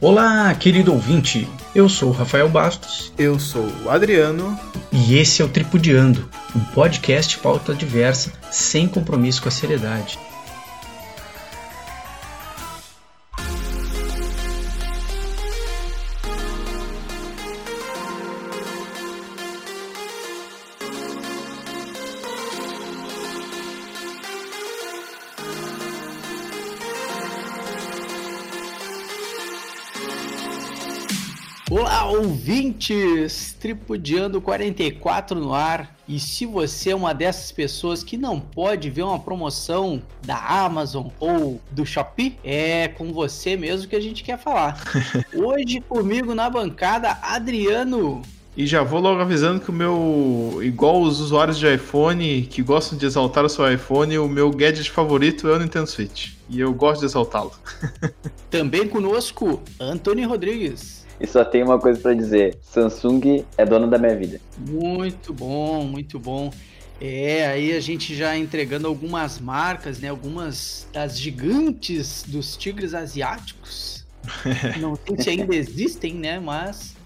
Olá, querido ouvinte. Eu sou o Rafael Bastos. Eu sou o Adriano. E esse é o Tripudiando, um podcast pauta diversa, sem compromisso com a seriedade. Ouvintes, Tripudiando 44 no ar. E se você é uma dessas pessoas que não pode ver uma promoção da Amazon ou do Shopee, é com você mesmo que a gente quer falar. Hoje comigo na bancada, Adriano. E já vou logo avisando que o meu, igual os usuários de iPhone que gostam de exaltar o seu iPhone, o meu gadget favorito é o Nintendo Switch. E eu gosto de exaltá-lo. Também conosco, Antônio Rodrigues. E só tem uma coisa para dizer: Samsung é dono da minha vida. Muito bom, muito bom. É, aí a gente já entregando algumas marcas, né? Algumas das gigantes dos tigres asiáticos. Não sei se ainda existem, né? Mas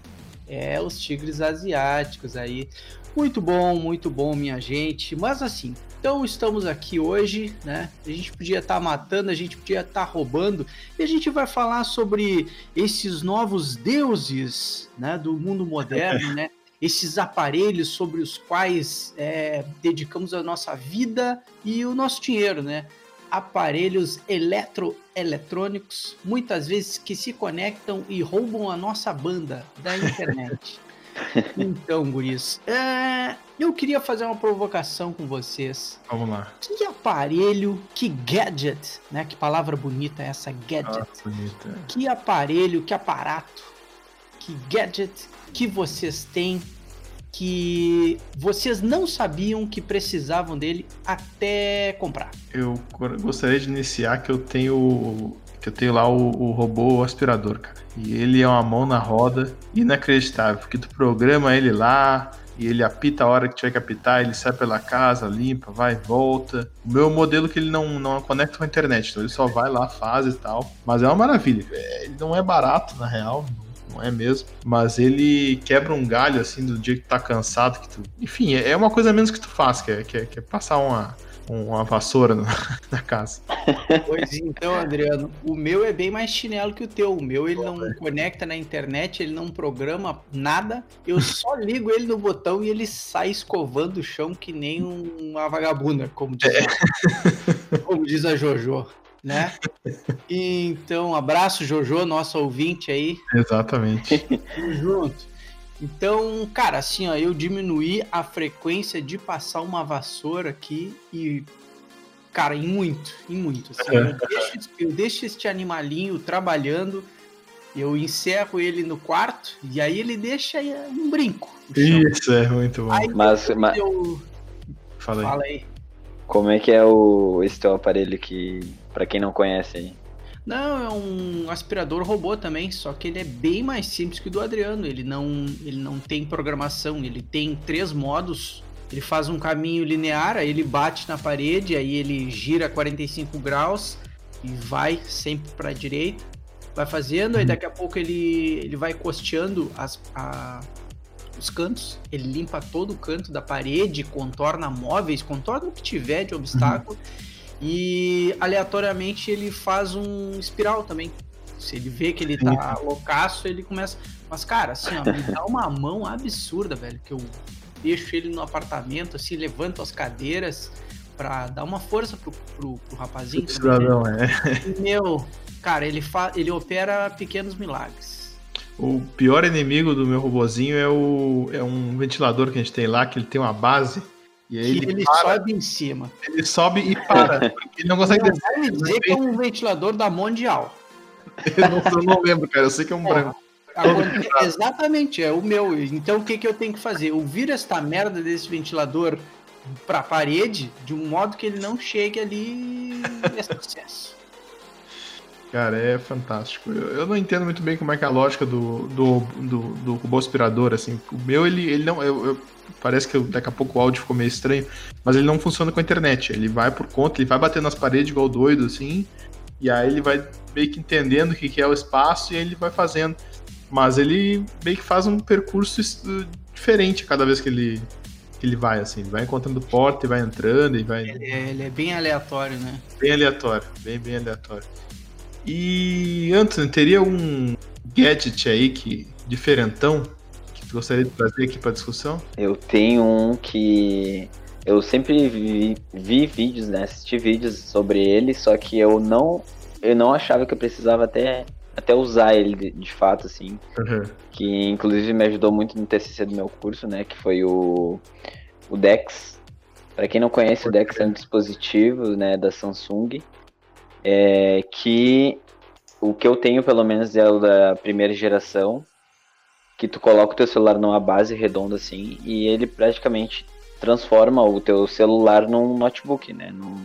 é os tigres asiáticos aí. Muito bom, muito bom, minha gente. Mas assim, então estamos aqui hoje, né? A gente podia estar tá matando, a gente podia estar tá roubando, e a gente vai falar sobre esses novos deuses, né, do mundo moderno, né? Esses aparelhos sobre os quais é, dedicamos a nossa vida e o nosso dinheiro, né? Aparelhos eletroeletrônicos, muitas vezes que se conectam e roubam a nossa banda da internet. Então, guris, é, eu queria fazer uma provocação com vocês. Vamos lá. Que aparelho, que gadget, né? Que palavra bonita é essa, gadget. Ah, bonita. Que aparelho, que aparato, que gadget que vocês têm que vocês não sabiam que precisavam dele até comprar? Eu gostaria de iniciar que eu tenho que eu tenho lá o, o robô aspirador, cara. E ele é uma mão na roda inacreditável, porque tu programa ele lá, e ele apita a hora que tiver que apitar, ele sai pela casa, limpa, vai volta. O meu modelo que ele não, não conecta com a internet, então ele só vai lá, faz e tal. Mas é uma maravilha. É, ele não é barato, na real, não é mesmo. Mas ele quebra um galho, assim, do dia que tá cansado, que tu... Enfim, é uma coisa menos que tu faz, que é, que é, que é passar uma uma vassoura na casa. Pois então, Adriano, o meu é bem mais chinelo que o teu. O meu ele não conecta na internet, ele não programa nada. Eu só ligo ele no botão e ele sai escovando o chão que nem uma vagabunda, como diz, a, como diz a Jojo. Né? Então, abraço, Jojo, nosso ouvinte aí. Exatamente. Tamo junto. Então, cara, assim, ó, eu diminuí a frequência de passar uma vassoura aqui e, cara, em muito, em muito. Assim, eu, deixo, eu deixo este animalinho trabalhando, eu encerro ele no quarto e aí ele deixa um brinco. Isso, é muito bom. Aí, mas, mas... Eu... Fala aí. Fala aí. Como é que é o, esse teu aparelho que, para quem não conhece aí? Não, é um aspirador robô também, só que ele é bem mais simples que o do Adriano. Ele não, ele não tem programação, ele tem três modos. Ele faz um caminho linear, aí ele bate na parede, aí ele gira 45 graus e vai sempre para a direita. Vai fazendo, aí uhum. daqui a pouco ele, ele vai costeando as, a, os cantos, ele limpa todo o canto da parede, contorna móveis, contorna o que tiver de obstáculo. Uhum e aleatoriamente ele faz um espiral também. Se ele vê que ele tá loucaço, ele começa. Mas, cara, assim, ó, me dá uma mão absurda, velho, que eu deixo ele no apartamento, assim, levanto as cadeiras pra dar uma força pro, pro, pro rapazinho. Cidadão, é. E, meu, cara, ele, fa... ele opera pequenos milagres. O pior inimigo do meu robozinho é, o... é um ventilador que a gente tem lá, que ele tem uma base e aí ele, ele sobe em cima. Ele sobe e para. ele não consegue descer. Vai me dizer que é um ventilador da Mondial. eu, não, eu não lembro, cara. Eu sei que é um é, branco. exatamente, é o meu. Então o que, que eu tenho que fazer? Eu viro esta merda desse ventilador para a parede de um modo que ele não chegue ali é sucesso. Cara, é fantástico. Eu, eu, não entendo muito bem como é que é a lógica do, do, do, do robô aspirador, assim. O meu, ele, ele não. Eu, eu, parece que daqui a pouco o áudio ficou meio estranho, mas ele não funciona com a internet. Ele vai por conta, ele vai bater nas paredes igual doido, assim, E aí ele vai meio que entendendo o que que é o espaço e aí ele vai fazendo. Mas ele meio que faz um percurso es- diferente cada vez que ele, que ele vai, assim. Ele vai encontrando porta e vai entrando e vai. Ele é, ele é bem aleatório, né? Bem aleatório, bem, bem aleatório. E Anthony, teria um gadget aí que diferentão que tu gostaria de trazer aqui para discussão? Eu tenho um que eu sempre vi, vi vídeos, né? Assisti vídeos sobre ele, só que eu não eu não achava que eu precisava até até usar ele de, de fato assim, que inclusive me ajudou muito no TCC do meu curso, né, que foi o o Dex. Para quem não conhece, o Dex é um dispositivo, né, da Samsung, é, que o que eu tenho pelo menos é o da primeira geração, que tu coloca o teu celular numa base redonda assim e ele praticamente transforma o teu celular num notebook, né? Num...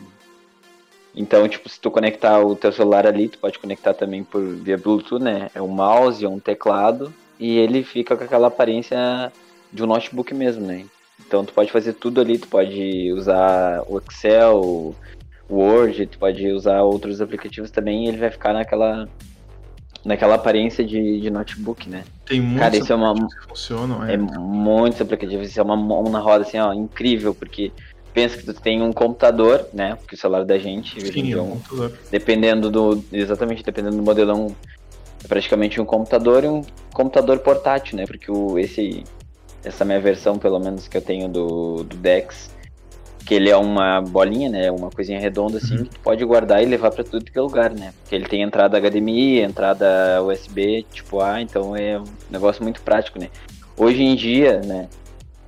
Então, tipo, se tu conectar o teu celular ali, tu pode conectar também por via Bluetooth, né? É um mouse, é um teclado e ele fica com aquela aparência de um notebook mesmo, né? Então tu pode fazer tudo ali, tu pode usar o Excel, Word, tu pode usar outros aplicativos também e ele vai ficar naquela naquela aparência de, de notebook, né? Tem muitos Cara, isso é uma- que funcionam, é. É muitos aplicativos, isso é uma mão na roda assim, ó, incrível, porque pensa que tu tem um computador, né? Porque o celular da gente, Sim, dia, é é um um- computador. dependendo do. Exatamente, dependendo do modelão, é praticamente um computador e um computador portátil, né? Porque o, esse, essa minha versão, pelo menos que eu tenho do, do Dex, que ele é uma bolinha, né? Uma coisinha redonda assim, Uhum. que tu pode guardar e levar pra tudo que é lugar, né? Porque ele tem entrada HDMI, entrada USB tipo A, então é um negócio muito prático, né? Hoje em dia, né?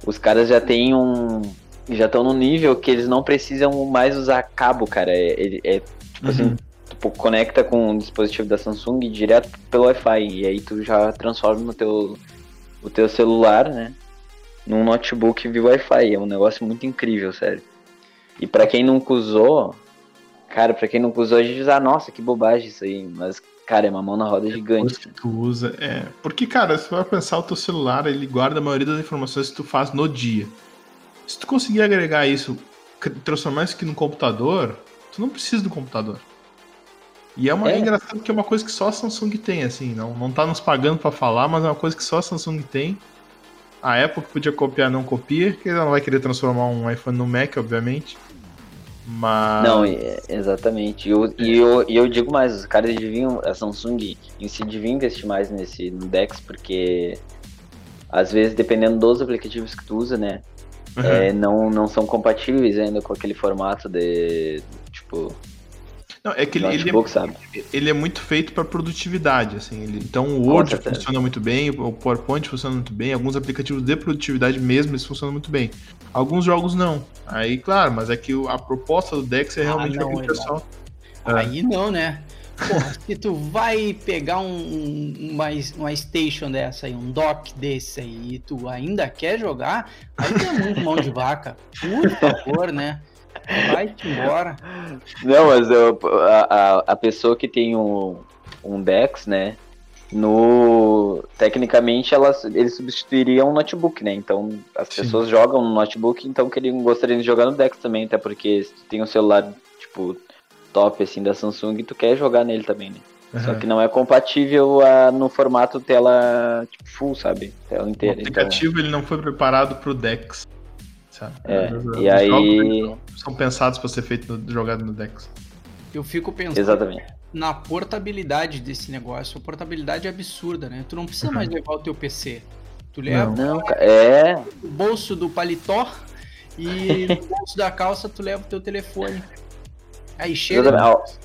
Os caras já têm um. Já estão no nível que eles não precisam mais usar cabo, cara. É, ele- é tipo assim, Uhum. tu conecta com um dispositivo da Samsung direto pelo Wi-Fi e aí tu já transforma o teu, o teu celular, né, num notebook via Wi-Fi. É um negócio muito incrível, sério. E pra quem nunca usou, cara, pra quem nunca usou, a gente diz, ah, nossa, que bobagem isso aí. Mas, cara, é uma mão na roda gigante. Depois que tu usa, é. Porque, cara, se tu vai pensar, o teu celular, ele guarda a maioria das informações que tu faz no dia. Se tu conseguir agregar isso, transformar isso aqui num computador, tu não precisa do computador. E é, uma, é É. engraçado porque é uma coisa que só a Samsung tem, assim, não, não tá nos pagando pra falar, mas é uma coisa que só a Samsung tem. A Apple que podia copiar, não copia, que ela não vai querer transformar um iPhone no Mac, obviamente. Mas. Não, exatamente. E eu, e, eu, e eu digo mais, os caras deviam, a Samsung em si devia investir mais nesse no Dex, porque às vezes, dependendo dos aplicativos que tu usa, né, Uhum. é, não, não são compatíveis ainda com aquele formato de, tipo, Não, é que ele, ele é ele é muito feito para produtividade, assim. ele- então o Word funciona muito bem, o PowerPoint funciona muito bem, alguns aplicativos de produtividade mesmo eles funcionam muito bem. Alguns jogos não. Aí, claro, mas é que a proposta do Dex é Ah, realmente não, aquele irmão. pessoal. Ah. Aí não, né? Porra, se tu vai pegar um, um- uma, uma station dessa aí, um dock desse aí, e tu ainda quer jogar, aí tu é muito mão de vaca. Por favor, né? Vai-te embora. Não, mas eu- a, a, a pessoa que tem um, um Dex, né, no tecnicamente elas eles substituiriam um notebook, né? Então as Sim. pessoas jogam no notebook, então queriam gostariam de jogar no Dex também, até porque se tu tem um celular tipo top assim da Samsung, tu quer jogar nele também, né? Só Aham. que não é compatível a, no formato tela tipo, full, sabe? Tela O inteira. Então, aplicativo ele não foi preparado pro Dex. Sabe? É, Os- os e aí- jogos, eles são pensados para ser feito no- jogado no Dex. Eu fico pensando exatamente. na portabilidade desse negócio. A portabilidade é absurda, né? Tu não precisa Uhum. mais levar o teu PC. Tu leva Não, ca- é, o bolso do paletó e no bolso da calça tu leva o teu telefone. Aí chega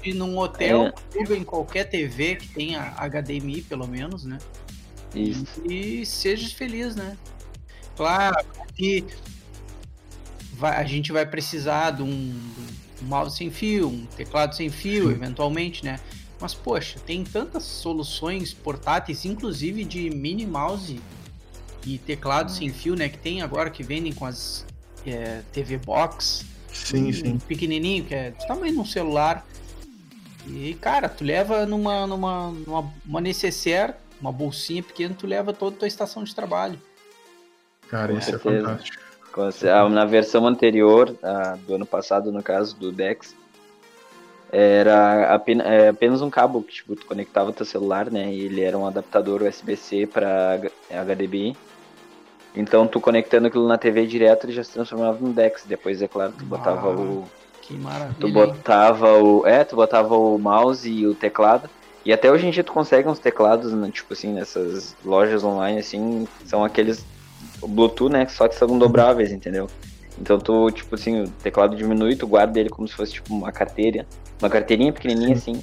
e num hotel, É. pluga em qualquer TV que tenha HDMI, pelo menos, né? Isso. E seja feliz, né? Claro que vai- a gente vai precisar de um, de um mouse sem fio, um teclado sem fio, Sim. eventualmente, né? Mas, poxa, tem tantas soluções portáteis, inclusive de mini mouse e teclado sem fio, né? Que tem agora que vendem com as é, TV Box. Sim, um sim. pequenininho, que é do tamanho de um celular. E, cara, tu leva numa, numa, numa uma necessaire, uma bolsinha pequena, tu leva toda a tua estação de trabalho. Cara, Com isso é fantástico. Ah, Na versão anterior, do ano passado, no caso do Dex, era apenas, é, apenas um cabo que tipo, tu conectava teu celular, né? E ele era um adaptador USB-C para HDMI. Então tu conectando aquilo na TV direto, ele já se transformava no DeX. Depois, é claro, tu botava o. Que maravilha. Tu botava o. É, tu botava o mouse e o teclado. E até hoje em dia tu consegue uns teclados, né, tipo assim, nessas lojas online, assim, são aqueles Bluetooth, né? Só que são dobráveis, entendeu? Então tu, tipo assim, o teclado diminui, tu guarda ele como se fosse tipo uma carteira. Uma carteirinha pequenininha assim.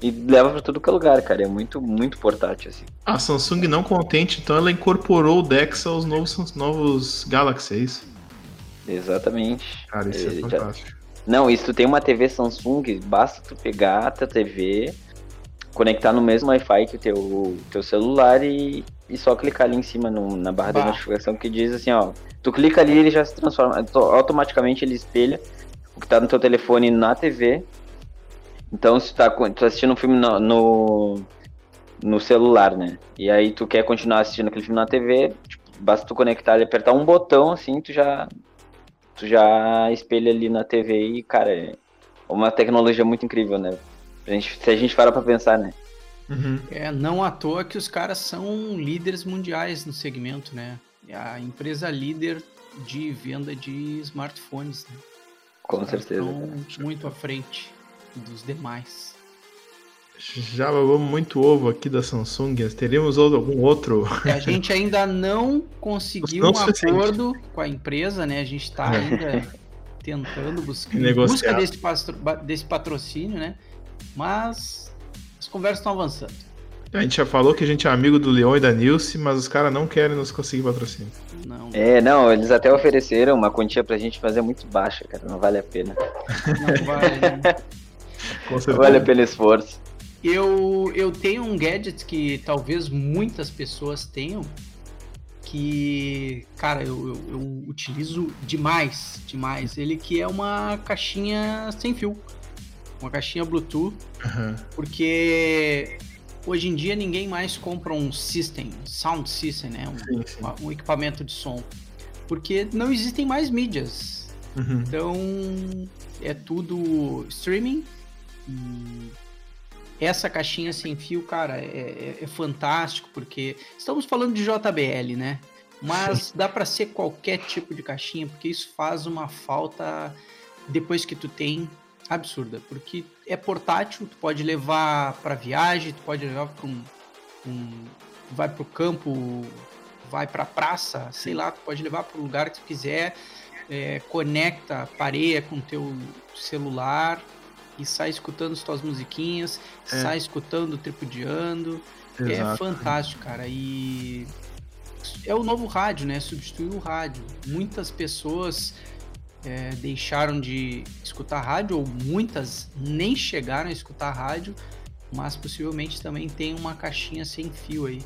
E leva pra todo que é lugar, cara. É muito, muito portátil, assim. A Samsung não contente, então ela incorporou o DeX aos novos, novos Galaxy, é isso? Exatamente. Cara, isso é, é fantástico. Já... Não, isso tu tem uma TV Samsung, basta tu pegar a tua TV, conectar no mesmo Wi-Fi que o teu, teu celular e, e só clicar ali em cima no, na barra bah. da notificação que diz assim, ó. Tu clica ali ele já se transforma. Automaticamente ele espelha o que tá no teu telefone na TV. Então se tu tá, tu tá assistindo um filme no, no, no, celular, né? E aí tu quer continuar assistindo aquele filme na TV, tipo, basta tu conectar e apertar um botão assim, tu já. Tu já espelha ali na TV e, cara, é uma tecnologia muito incrível, né? A gente, se a gente parar pra pensar, né? Uhum. É, não à toa que os caras são líderes mundiais no segmento, né? É a empresa líder de venda de smartphones, né? Com certeza. Estão muito à frente dos demais. Já babamos muito ovo aqui da Samsung. Teríamos algum outro? A gente ainda não conseguiu não um acordo com a empresa, né? A gente está é. ainda tentando buscar busca desse, desse patrocínio, né? Mas as conversas estão avançando. A gente já falou que a gente é amigo do Leon e da Nilce, mas os caras não querem nos conseguir patrocínio. Não. É, não, eles até ofereceram uma quantia pra gente fazer muito baixa, cara. Não vale a pena. Não vale, né? não vale a pena esforço. Eu, eu tenho um gadget que talvez muitas pessoas tenham, que, cara, eu, eu, eu utilizo demais, demais. Ele que é uma caixinha sem fio uma caixinha Bluetooth, uhum. porque hoje em dia ninguém mais compra um system, sound system, né? Um, sim, sim. um equipamento de som, porque não existem mais mídias. Uhum. Então é tudo streaming. E essa caixinha sem fio, cara, é, é, é fantástico porque estamos falando de JBL, né? Mas dá para ser qualquer tipo de caixinha, porque isso faz uma falta depois que tu tem absurda, porque é portátil, tu pode levar para viagem, tu pode levar para um, um, vai para o campo, vai para a praça, sei lá, tu pode levar para o lugar que tu quiser, é, conecta, pareia com teu celular e sai escutando as tuas musiquinhas, é. sai escutando, tripudiando, é Exato. é fantástico, cara, e é o novo rádio, né? Substituiu o rádio. Muitas pessoas é, deixaram de escutar rádio, ou muitas nem chegaram a escutar rádio, mas possivelmente também tem uma caixinha sem fio aí.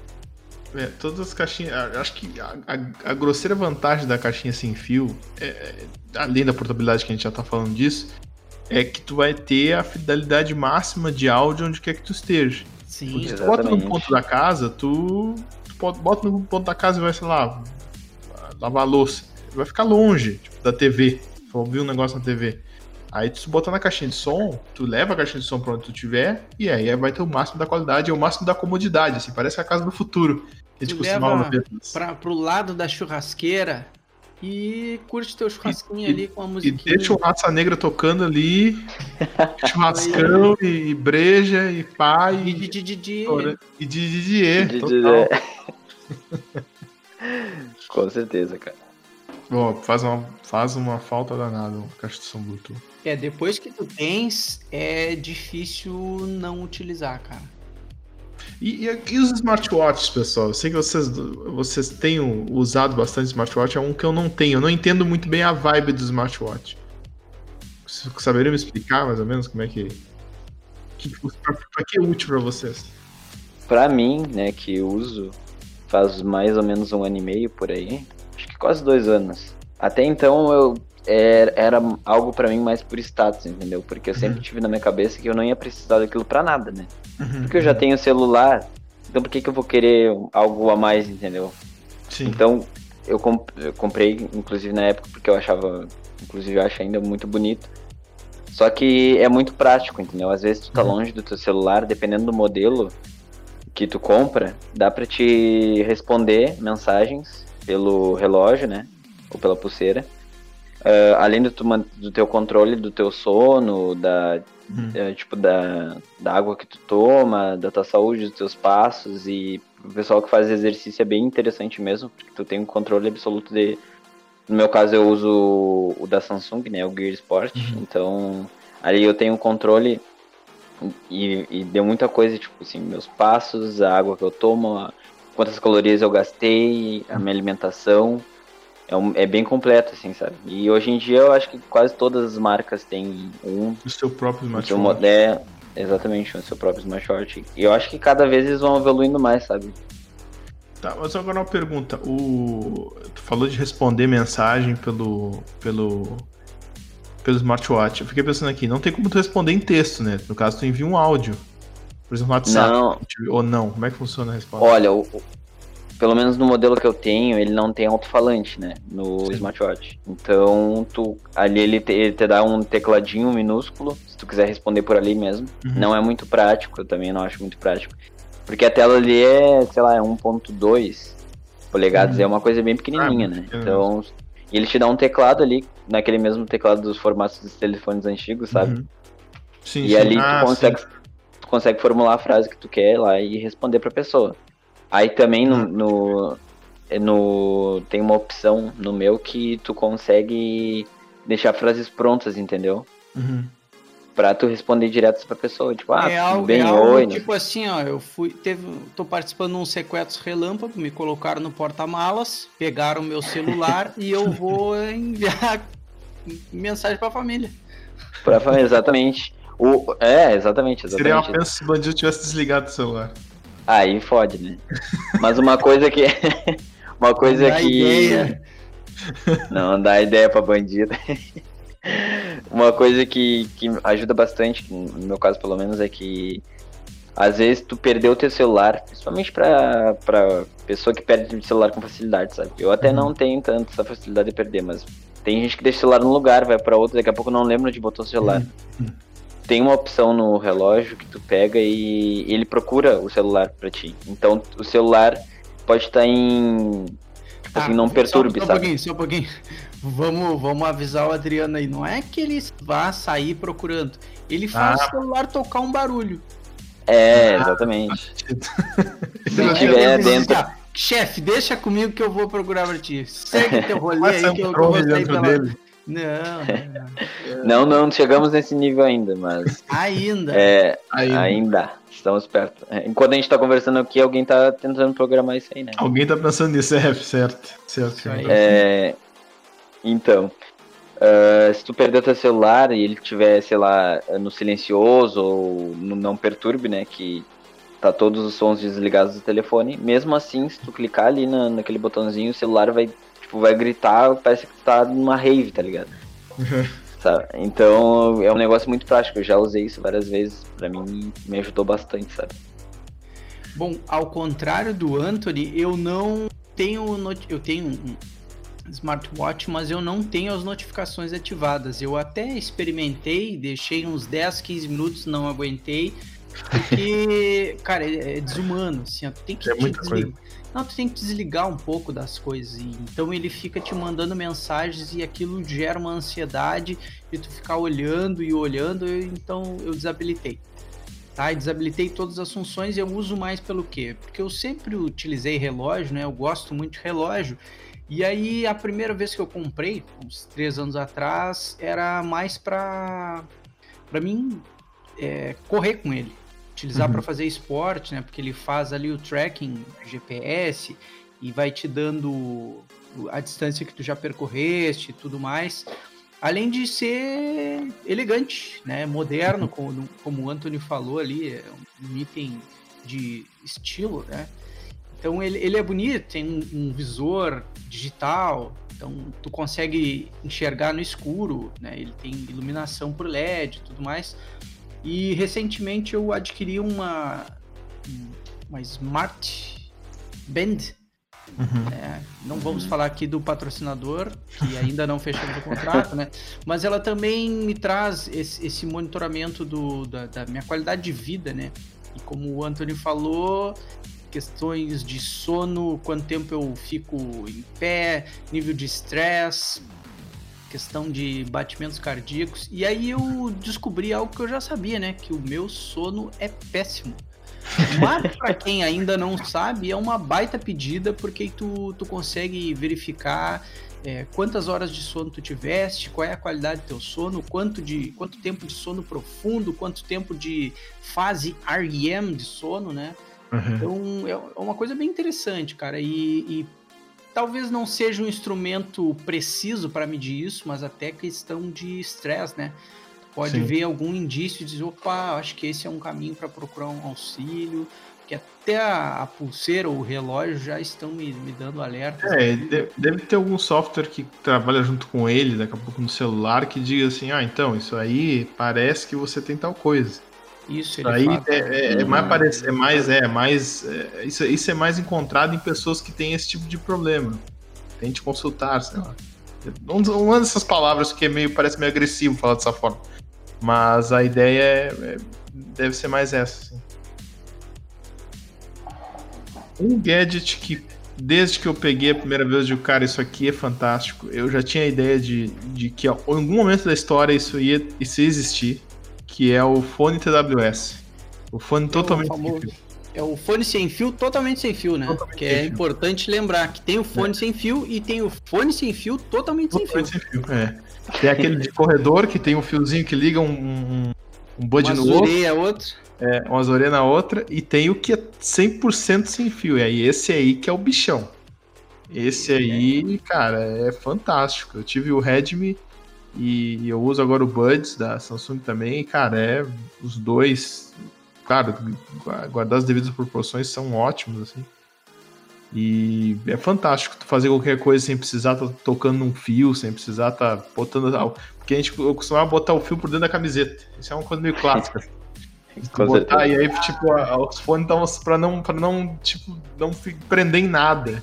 É, todas as caixinhas. Acho que a, a, a, grosseira vantagem da caixinha sem fio, é, é, além da portabilidade que a gente já tá falando disso, é que tu vai ter a fidelidade máxima de áudio onde quer que tu esteja. Sim, Porque se tu bota no ponto da casa, tu, tu bota no ponto da casa e vai, sei lá, lavar a louça vai ficar longe tipo, da TV. For ouvir um negócio na TV. Aí tu bota na caixinha de som, tu leva a caixinha de som pra onde tu tiver, e aí vai ter o máximo da qualidade e o máximo da comodidade, assim, parece a casa do futuro. Que a gente costumava ver. Pra, pro lado da churrasqueira e curte teu churrasquinho e, ali com a musiquinha. E deixa o Raça Negra tocando ali, churrascão e breja e pai. E de Didi. E de Didier, total. Com certeza, cara. Oh, faz, uma, faz uma falta danada uma caixa de som Bluetooth. É, depois que tu tens, é difícil não utilizar, cara. E, e, e, os smartwatches, pessoal? Eu sei que vocês, vocês têm usado bastante smartwatch, é um que eu não tenho. Eu não entendo muito bem a vibe do smartwatch. Vocês saberiam me explicar mais ou menos como é que. que pra, pra que é útil pra vocês? Pra mim, né, que uso faz mais ou menos um ano e meio por aí, acho que quase dois anos. Até então eu era, era algo para mim mais por status, entendeu? Porque eu sempre uhum. tive na minha cabeça que eu não ia precisar daquilo para nada, né? Uhum. Porque eu já tenho celular, então por que, que eu vou querer algo a mais, entendeu? Sim. Então eu, comp eu comprei, inclusive na época, porque eu achava, inclusive eu acho ainda muito bonito. Só que é muito prático, entendeu? Às vezes tu tá longe do teu celular, dependendo do modelo que tu compra, dá para te responder mensagens pelo relógio, né? Ou pela pulseira. Uh, além do, tu, do teu controle do teu sono, da, uhum. uh, tipo, da, da água que tu toma, da tua saúde, dos teus passos e o pessoal que faz exercício é bem interessante mesmo, porque tu tem um controle absoluto de, no meu caso, eu uso o da Samsung, né? O Gear Sport. Uhum. Então, ali eu tenho um controle e, e, deu muita coisa, tipo assim, meus passos, a água que eu tomo, quantas calorias eu gastei, a minha alimentação. É, um, é bem completo, assim, sabe? E hoje em dia eu acho que quase todas as marcas têm um. O seu próprio smartwatch. É, exatamente, o seu próprio smartwatch. E eu acho que cada vez eles vão evoluindo mais, sabe? Tá, mas agora uma pergunta. O... Tu falou de responder mensagem pelo, pelo, pelo smartwatch. Eu fiquei pensando aqui, não tem como tu responder em texto, né? No caso, tu envia um áudio. Por exemplo, WhatsApp. Não. Ou não? Como é que funciona a resposta? Olha, o, pelo menos no modelo que eu tenho, ele não tem alto-falante, né? No Sim. smartwatch. Então, tu, ali ele te, ele te, dá um tecladinho minúsculo, se tu quiser responder por ali mesmo. Uhum. Não é muito prático, eu também não acho muito prático. Porque a tela ali é, sei lá, é 1.2 polegadas, uhum. é uma coisa bem pequenininha, ah, né? Então, e ele te dá um teclado ali, naquele mesmo teclado dos formatos dos telefones antigos, sabe? Uhum. Sim, e sim. ali ah, tu, consegue, tu consegue formular a frase que tu quer lá e responder pra pessoa. Aí também no, uhum. no, no, tem uma opção no meu que tu consegue deixar frases prontas, entendeu? Uhum pra tu responder direto pra pessoa, tipo, ah, é algo, bem, é algo, oi. Tipo né? assim, ó, eu fui, teve, tô participando de um sequestro relâmpago, me colocaram no porta-malas, pegaram meu celular e eu vou enviar mensagem pra família. Pra família, exatamente. O, é, exatamente, exatamente. Seria uma pena se o bandido tivesse desligado o celular. Aí fode, né? Mas uma coisa que. uma coisa que. Ideia. Não dá ideia pra bandido. Uma coisa que, que ajuda bastante, no meu caso pelo menos, é que às vezes tu perdeu o teu celular, principalmente pra, pra pessoa que perde o celular com facilidade, sabe? Eu até uhum. não tenho tanto essa facilidade de perder, mas tem gente que deixa o celular num lugar, vai para outro, daqui a pouco não lembra de botar o celular. Tem uma opção no relógio que tu pega e ele procura o celular para ti. Então o celular pode estar tá em. Tipo assim, ah, não perturbe, só, só um pouquinho, só um pouquinho. Vamos, vamos avisar o Adriano aí. Não é que ele vá sair procurando. Ele faz ah. o celular tocar um barulho. É, exatamente. Se tiver dentro. Chefe, deixa comigo que eu vou procurar pra ti. Segue teu rolê aí que eu, que eu sair pela... Dele. Não, não, não, chegamos nesse nível ainda, mas. Ainda. É, ainda. ainda. Estamos perto. É, enquanto a gente tá conversando aqui, alguém tá tentando programar isso aí, né? Alguém tá pensando nisso, é, certo. Certo. certo. É, então, uh, se tu perder teu celular e ele tiver, sei lá, no silencioso ou no não perturbe, né, que tá todos os sons desligados do telefone, mesmo assim, se tu clicar ali na, naquele botãozinho, o celular vai, tipo, vai gritar, parece que tá numa rave, tá ligado? sabe? Então, é um negócio muito prático, eu já usei isso várias vezes, para mim me ajudou bastante, sabe? Bom, ao contrário do Anthony, eu não tenho eu tenho smartwatch, mas eu não tenho as notificações ativadas. Eu até experimentei, deixei uns 10, 15 minutos, não aguentei. Porque, cara, é, é desumano, assim, tu tem que é muita desligar. Coisa. Não, tu tem que desligar um pouco das coisas. Então ele fica te mandando mensagens e aquilo gera uma ansiedade de tu ficar olhando e olhando, então eu desabilitei. Tá, e desabilitei todas as funções e eu uso mais pelo quê? Porque eu sempre utilizei relógio, né? Eu gosto muito de relógio. E aí, a primeira vez que eu comprei, uns três anos atrás, era mais para para mim é, correr com ele, utilizar uhum. para fazer esporte, né? Porque ele faz ali o tracking GPS e vai te dando a distância que tu já percorreste e tudo mais. Além de ser elegante, né? Moderno, uhum. como, como o Anthony falou ali, é um item de estilo, né? Então ele, ele é bonito, tem um, um, visor digital, então tu consegue enxergar no escuro, né? Ele tem iluminação por LED e tudo mais. E recentemente eu adquiri uma, uma Smart Band Uhum. É, não vamos falar aqui do patrocinador, que ainda não fechamos o contrato, né? Mas ela também me traz esse, esse monitoramento do, da, da, minha qualidade de vida, né? E como o Anthony falou, questões de sono, quanto tempo eu fico em pé, nível de estresse, questão de batimentos cardíacos. E aí eu descobri algo que eu já sabia, né? Que o meu sono é péssimo. Mas para quem ainda não sabe, é uma baita pedida porque tu, tu consegue verificar é, quantas horas de sono tu tiveste, qual é a qualidade do teu sono, quanto, de, quanto tempo de sono profundo, quanto tempo de fase REM de sono, né? Uhum. Então é, é uma coisa bem interessante, cara. E, e talvez não seja um instrumento preciso para medir isso, mas até questão de estresse, né? Pode Sim. ver algum indício e dizer, opa, acho que esse é um caminho para procurar um auxílio, que até a, a, pulseira ou o relógio já estão me, me dando alertas. É, deve, deve ter algum software que trabalha junto com ele, daqui a pouco no celular, que diga assim, ah, então, isso aí parece que você tem tal coisa. Isso, isso aí é, é, é, mais parece, é mais é mais é, isso, isso é mais encontrado em pessoas que têm esse tipo de problema. Tente consultar, sei lá. Uma dessas palavras que é meio parece meio agressivo falar dessa forma. Mas a ideia é, é, deve ser mais essa. Assim. Um gadget que, desde que eu peguei a primeira vez, de cara, isso aqui é fantástico. Eu já tinha a ideia de, de que em algum momento da história isso ia, isso ia existir, que é o fone TWS. O fone é totalmente. O famoso, é o fone sem fio, totalmente sem fio, né? Totalmente que é fio. importante lembrar que tem o fone é. sem fio e tem o fone sem fio totalmente, totalmente sem fio. Sem fio é. Tem aquele de corredor que tem um fiozinho que liga um, um, um bud no outro. Uma outro. É, uma orelhas na outra. E tem o que é 100% sem fio. E aí esse aí que é o bichão. Esse aí, cara, é fantástico. Eu tive o Redmi e eu uso agora o Buds da Samsung também. E, cara, é os dois, claro, guardar as devidas proporções são ótimos, assim. E é fantástico tu fazer qualquer coisa sem precisar estar tá tocando num fio, sem precisar estar tá botando. Porque a gente costumava botar o fio por dentro da camiseta. Isso é uma coisa meio clássica. botar, e aí, tipo, os fones estavam pra não, pra não, tipo, não prender em nada.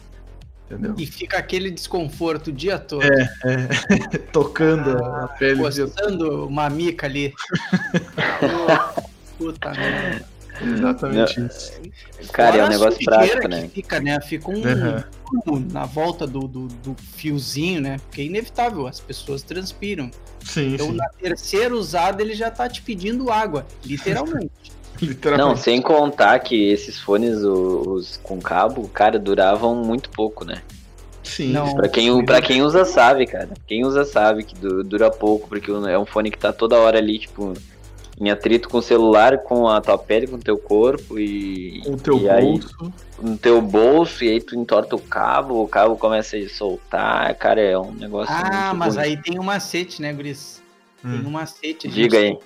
Entendeu? E fica aquele desconforto o dia todo. É, é. tocando ah, a pele. Postando uma mica ali. Puta merda. Exatamente não, isso. Cara, é um negócio prático, né? Fica, né? Fica um, uhum. na volta do, do, do, fiozinho, né? Porque é inevitável, as pessoas transpiram. Sim, então, sim. na terceira usada, ele já tá te pedindo água, literalmente. literalmente. Não, sem contar que esses fones os, os, com cabo, cara, duravam muito pouco, né? Sim. Não, pra, quem, pra quem usa sabe, cara. Quem usa sabe que dura pouco, porque é um fone que tá toda hora ali, tipo, em atrito com o celular, com a tua pele, com o teu corpo e. Com o teu e bolso. Aí, no teu bolso, e aí tu entorta o cabo, o cabo começa a soltar. Cara, é um negócio. Ah, mas ruim. aí tem um macete, né, Gris? Tem hum. um macete. Diga aí.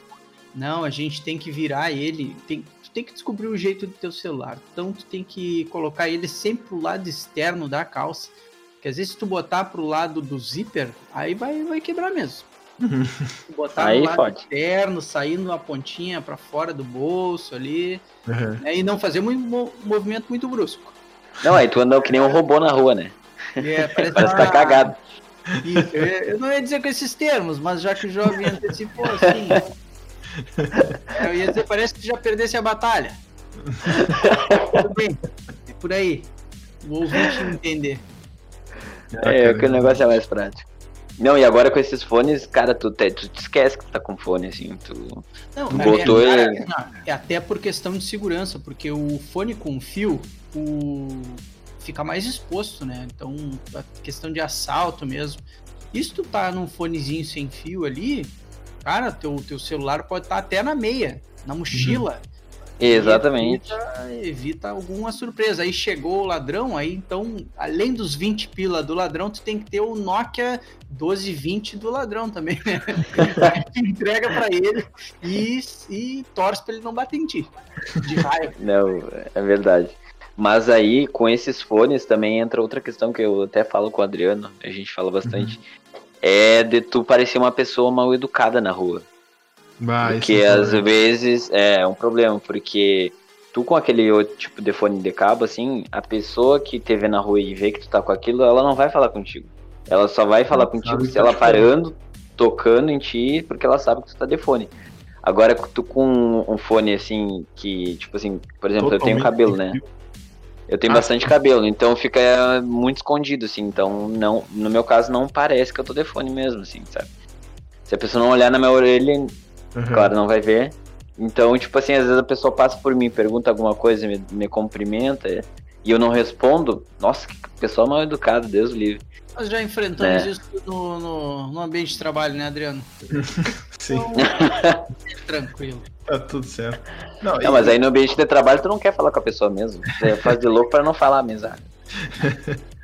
Não, a gente tem que virar ele. Tem, tu tem que descobrir o jeito do teu celular. Então tu tem que colocar ele sempre pro lado externo da calça. Porque às vezes se tu botar pro lado do zíper, aí vai, vai quebrar mesmo. Botar Aí no lado pode. interno, saindo a pontinha para fora do bolso ali. Uhum. Né, e não fazer um movimento muito brusco. Não, aí tu anda que nem um robô na rua, né? É, parece, parece que tá cagado. Isso, eu não ia dizer com esses termos, mas já que o jovem antecipou assim. Eu ia dizer, parece que já perdesse a batalha. Tudo bem, é por aí. O ouvinte entender. É, que o negócio é mais prático. Não, e agora com esses fones, cara, tu, te, tu te esquece que tu tá com fone, assim, tu, não, tu botou é, ele... É até por questão de segurança, porque o fone com fio, o... fica mais exposto, né? Então, a questão de assalto mesmo. E se tu tá num fonezinho sem fio ali, cara, teu, teu celular pode estar tá até na meia, na mochila. Uhum. Exatamente. Evita, evita, alguma surpresa. Aí chegou o ladrão, aí então, além dos 20 pila do ladrão, tu tem que ter o Nokia 1220 do ladrão também, né? entrega para ele e, e torce para ele não bater em ti. De raiva. Não, é verdade. Mas aí, com esses fones, também entra outra questão que eu até falo com o Adriano, a gente fala bastante, uhum. É de tu parecer uma pessoa mal educada na rua. Bah, porque é às vezes é um problema, porque tu com aquele outro tipo de fone de cabo, assim, a pessoa que te vê na rua e vê que tu tá com aquilo, ela não vai falar contigo. Ela só vai falar contigo se ela parando, tocando em ti, porque ela sabe que tu tá de fone. Agora, tu com um fone assim, que, tipo assim, por exemplo, eu tenho cabelo, né? Eu tenho ah, bastante cabelo, então fica muito escondido, assim. Então, não, no meu caso, não parece que eu tô de fone mesmo, assim, sabe? Se a pessoa não olhar na minha orelha, uhum. claro, não vai ver. Então, tipo assim, às vezes a pessoa passa por mim, pergunta alguma coisa, me, me cumprimenta, e eu não respondo. Nossa, que pessoa mal educada, Deus livre. Nós já enfrentamos é. isso no, no, no, ambiente de trabalho, né, Adriano? Sim. Então, tranquilo. Tá tudo certo. Não, não e... mas aí no ambiente de trabalho tu não quer falar com a pessoa mesmo. Você faz de louco para não falar mesmo.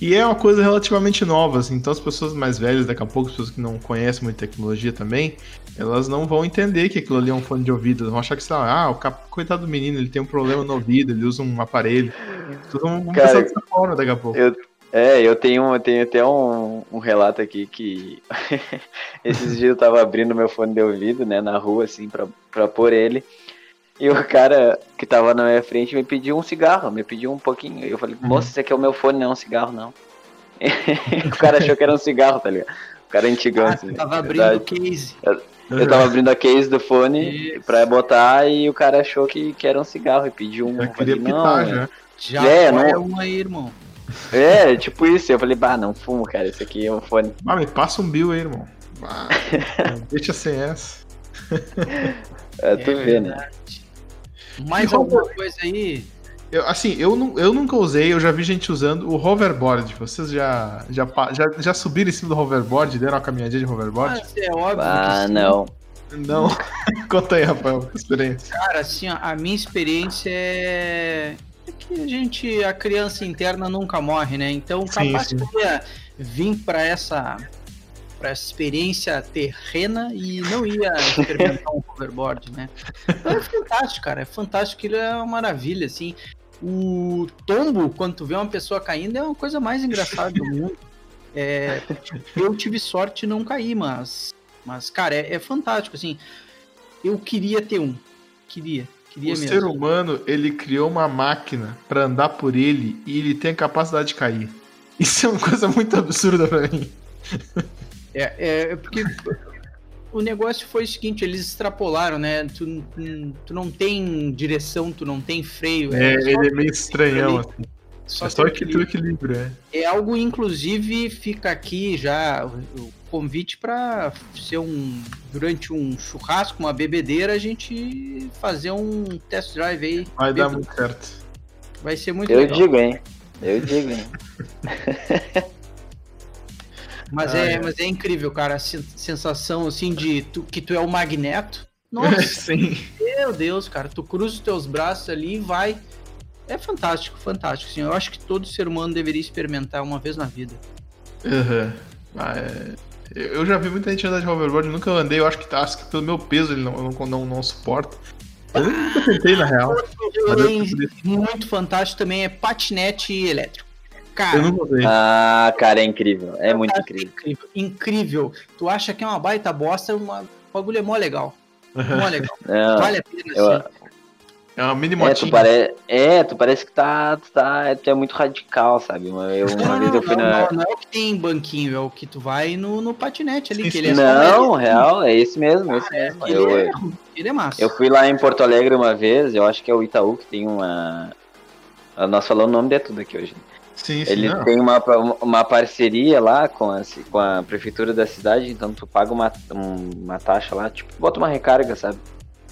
E é uma coisa relativamente nova, assim, então as pessoas mais velhas, daqui a pouco, as pessoas que não conhecem muito tecnologia também, elas não vão entender que aquilo ali é um fone de ouvido, elas vão achar que, sei lá, ah, o cap... coitado do menino, ele tem um problema no ouvido, ele usa um aparelho. Vocês vão, vão Cara, pensar dessa forma daqui a pouco. Eu, é, eu tenho, eu tenho até um, um relato aqui que esses dias eu tava abrindo meu fone de ouvido, né, na rua, assim, pra, pra pôr ele. E o cara que tava na minha frente me pediu um cigarro, me pediu um pouquinho. Eu falei, moça, esse aqui é o meu fone, não é um cigarro, não. o cara achou que era um cigarro, tá ligado? O cara é antigão, ah, assim. Tava abrindo o case. Eu, eu tava abrindo a case do fone Isso. pra botar e o cara achou que, que era um cigarro e pediu um. Eu queria falei, pitar, já. Já é, não... é um aí, irmão. É, tipo isso. Eu falei, bah, não fumo, cara. Esse aqui é um fone. Ah, me passa um bill aí, irmão. Ah, deixa sem essa. É, tu é vê, né? Mais alguma coisa aí? Eu, assim, eu, não, eu nunca usei, eu já vi gente usando o hoverboard. Vocês já, já, já, já subiram em cima do hoverboard, deram uma caminhadinha de hoverboard? Ah, é óbvio. Ah, não. Não. Conta aí, Rafael, experiência. Cara, assim, a minha experiência é... é que a gente, a criança interna nunca morre, né? Então, capaz sim, sim. vir para essa para essa experiência terrena e não ia experimentar um hoverboard, né? Então é fantástico, cara. É fantástico, ele é uma maravilha, assim. O tombo, quando tu vê uma pessoa caindo, é uma coisa mais engraçada do mundo. É, eu tive sorte e não caí, mas, mas cara, é, é, fantástico, assim. Eu queria ter um. Queria. Queria o mesmo. ser humano, ele criou uma máquina para andar por ele e ele tem a capacidade de cair. Isso é uma coisa muito absurda para mim. É, é, é porque o negócio foi o seguinte, eles extrapolaram, né? Tu, tu não tem direção, tu não tem freio. É, é ele é meio estranhão, assim. Só é só que teu equilíbrio, é. É algo, inclusive, fica aqui já o convite para ser um. Durante um churrasco, uma bebedeira, a gente fazer um test drive aí. Vai dar muito certo. Vai ser muito Eu legal. digo, hein? Eu digo, hein? Mas, ah, é, é, mas é incrível, cara, a sensação assim de tu, que tu é o magneto. Nossa, Sim. meu Deus, cara, tu cruza os teus braços ali e vai. É fantástico, fantástico. Assim, eu acho que todo ser humano deveria experimentar uma vez na vida. Uhum. Ah, é... Eu já vi muita gente andar de hoverboard, nunca andei, eu acho que, acho que pelo meu peso ele não, não, não, não suporta. Eu nunca tentei, na real. Muito fantástico também é patinete elétrico. Cara, eu não. Ah, cara, é incrível. É muito incrível. incrível. Incrível. Tu acha que é uma baita bosta, uma... o bagulho é mó legal. Mó legal. É, vale a pena, eu... É uma mini motinha. É, tu, pare... é, tu parece que tá, tu tá, tu é muito radical, sabe? Uma, eu, uma não, vez eu fui não, na. Não, não, é o que tem banquinho, é o que tu vai no, no patinete ali. Que ele é não, real, é esse mesmo, ah, esse mesmo. Ele, eu, é, ele é massa. Eu fui lá em Porto Alegre uma vez, eu acho que é o Itaú que tem uma. Nós falamos o nome de tudo aqui hoje. Sim, sim, ele não. tem uma, uma parceria lá com a, com a prefeitura da cidade, então tu paga uma, uma taxa lá, tipo, bota uma recarga, sabe?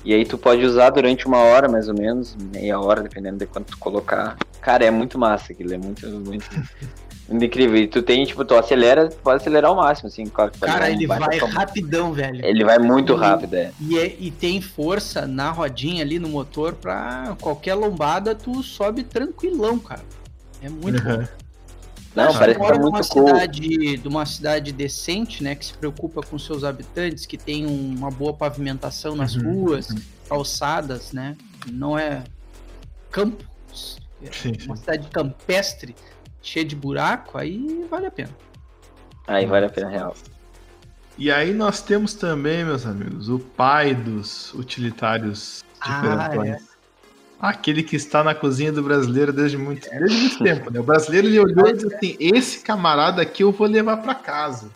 E aí tu pode usar durante uma hora, mais ou menos, meia hora, dependendo de quanto tu colocar. Cara, é muito massa aquilo, é muito, muito, muito incrível. E tu tem, tipo, tu acelera, tu pode acelerar ao máximo, assim. Claro Cara, ele vai rapidão, velho. Ele vai muito e, rápido, é. E, é. e tem força na rodinha ali no motor pra qualquer lombada tu sobe tranquilão, cara. É muito uhum. bom. Não, Acho parece que tá muito cool. cidade, de uma cidade decente, né, que se preocupa com seus habitantes, que tem uma boa pavimentação nas uhum. ruas, uhum. calçadas, né? Não é campo, é sim, uma sim. cidade campestre, cheia de buraco, aí vale a pena. Aí vale a pena, real. E aí nós temos também, meus amigos, o pai dos utilitários diferentes. Ah, é. Aquele que está na cozinha do brasileiro desde muito, desde muito tempo, né? O brasileiro ele olhou e disse assim: esse camarada aqui eu vou levar para casa.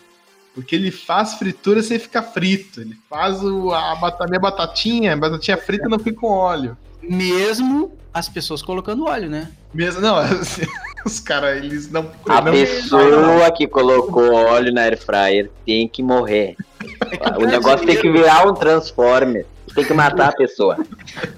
Porque ele faz fritura sem ficar frito. Ele faz o, a, a minha batatinha, a batatinha frita não fica com óleo. Mesmo as pessoas colocando óleo, né? Mesmo, não, assim, os caras, eles não. A não, pessoa que colocou óleo na air fryer tem que morrer. É o negócio tem que virar um transformer. Tem que matar a pessoa.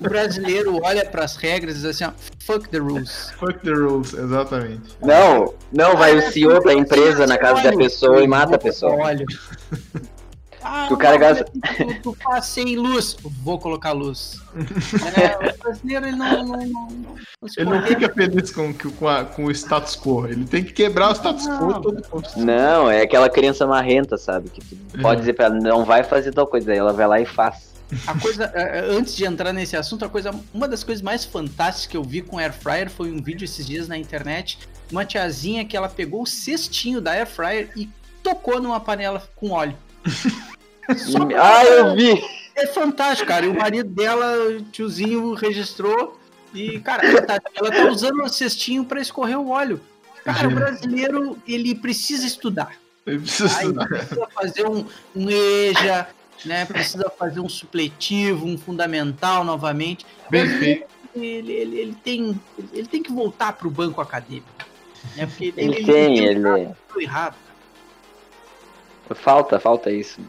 O brasileiro olha para as regras e diz assim, ó, fuck the rules. Fuck the rules, exatamente. Não, não, vai o CEO da empresa na casa da pessoa e mata a pessoa. Olha. Ah, Que o cara não, gasta- Tu, tu faz sem luz. Vou colocar luz. É, o brasileiro, ele não, não, não, não Ele não fica feliz com, com, a- com o status quo. Ele tem que quebrar o status quo Não. todo. Não, é aquela criança marrenta, sabe? Que tu É. pode dizer pra ela, não vai fazer tal coisa, aí ela vai lá e faz. A coisa, é, é, antes de entrar nesse assunto, a coisa, uma das coisas mais fantásticas que eu vi com Air Fryer foi um vídeo esses dias na internet, uma tiazinha que ela pegou o cestinho da Air Fryer e tocou numa panela com óleo. Só pra- Ah, eu vi! É fantástico, cara. E o marido dela, o tiozinho, registrou. E, cara, ela tá, ela tá usando o cestinho pra escorrer o óleo. Cara, o brasileiro, ele precisa estudar. Ele precisa Aí estudar. precisa fazer um, um EJA, né? Precisa fazer um supletivo, um fundamental novamente. Feito. Ele, ele, ele tem, ele tem que voltar pro banco acadêmico. Né? Porque Ele tem, um ele. trato errado. Falta, falta isso.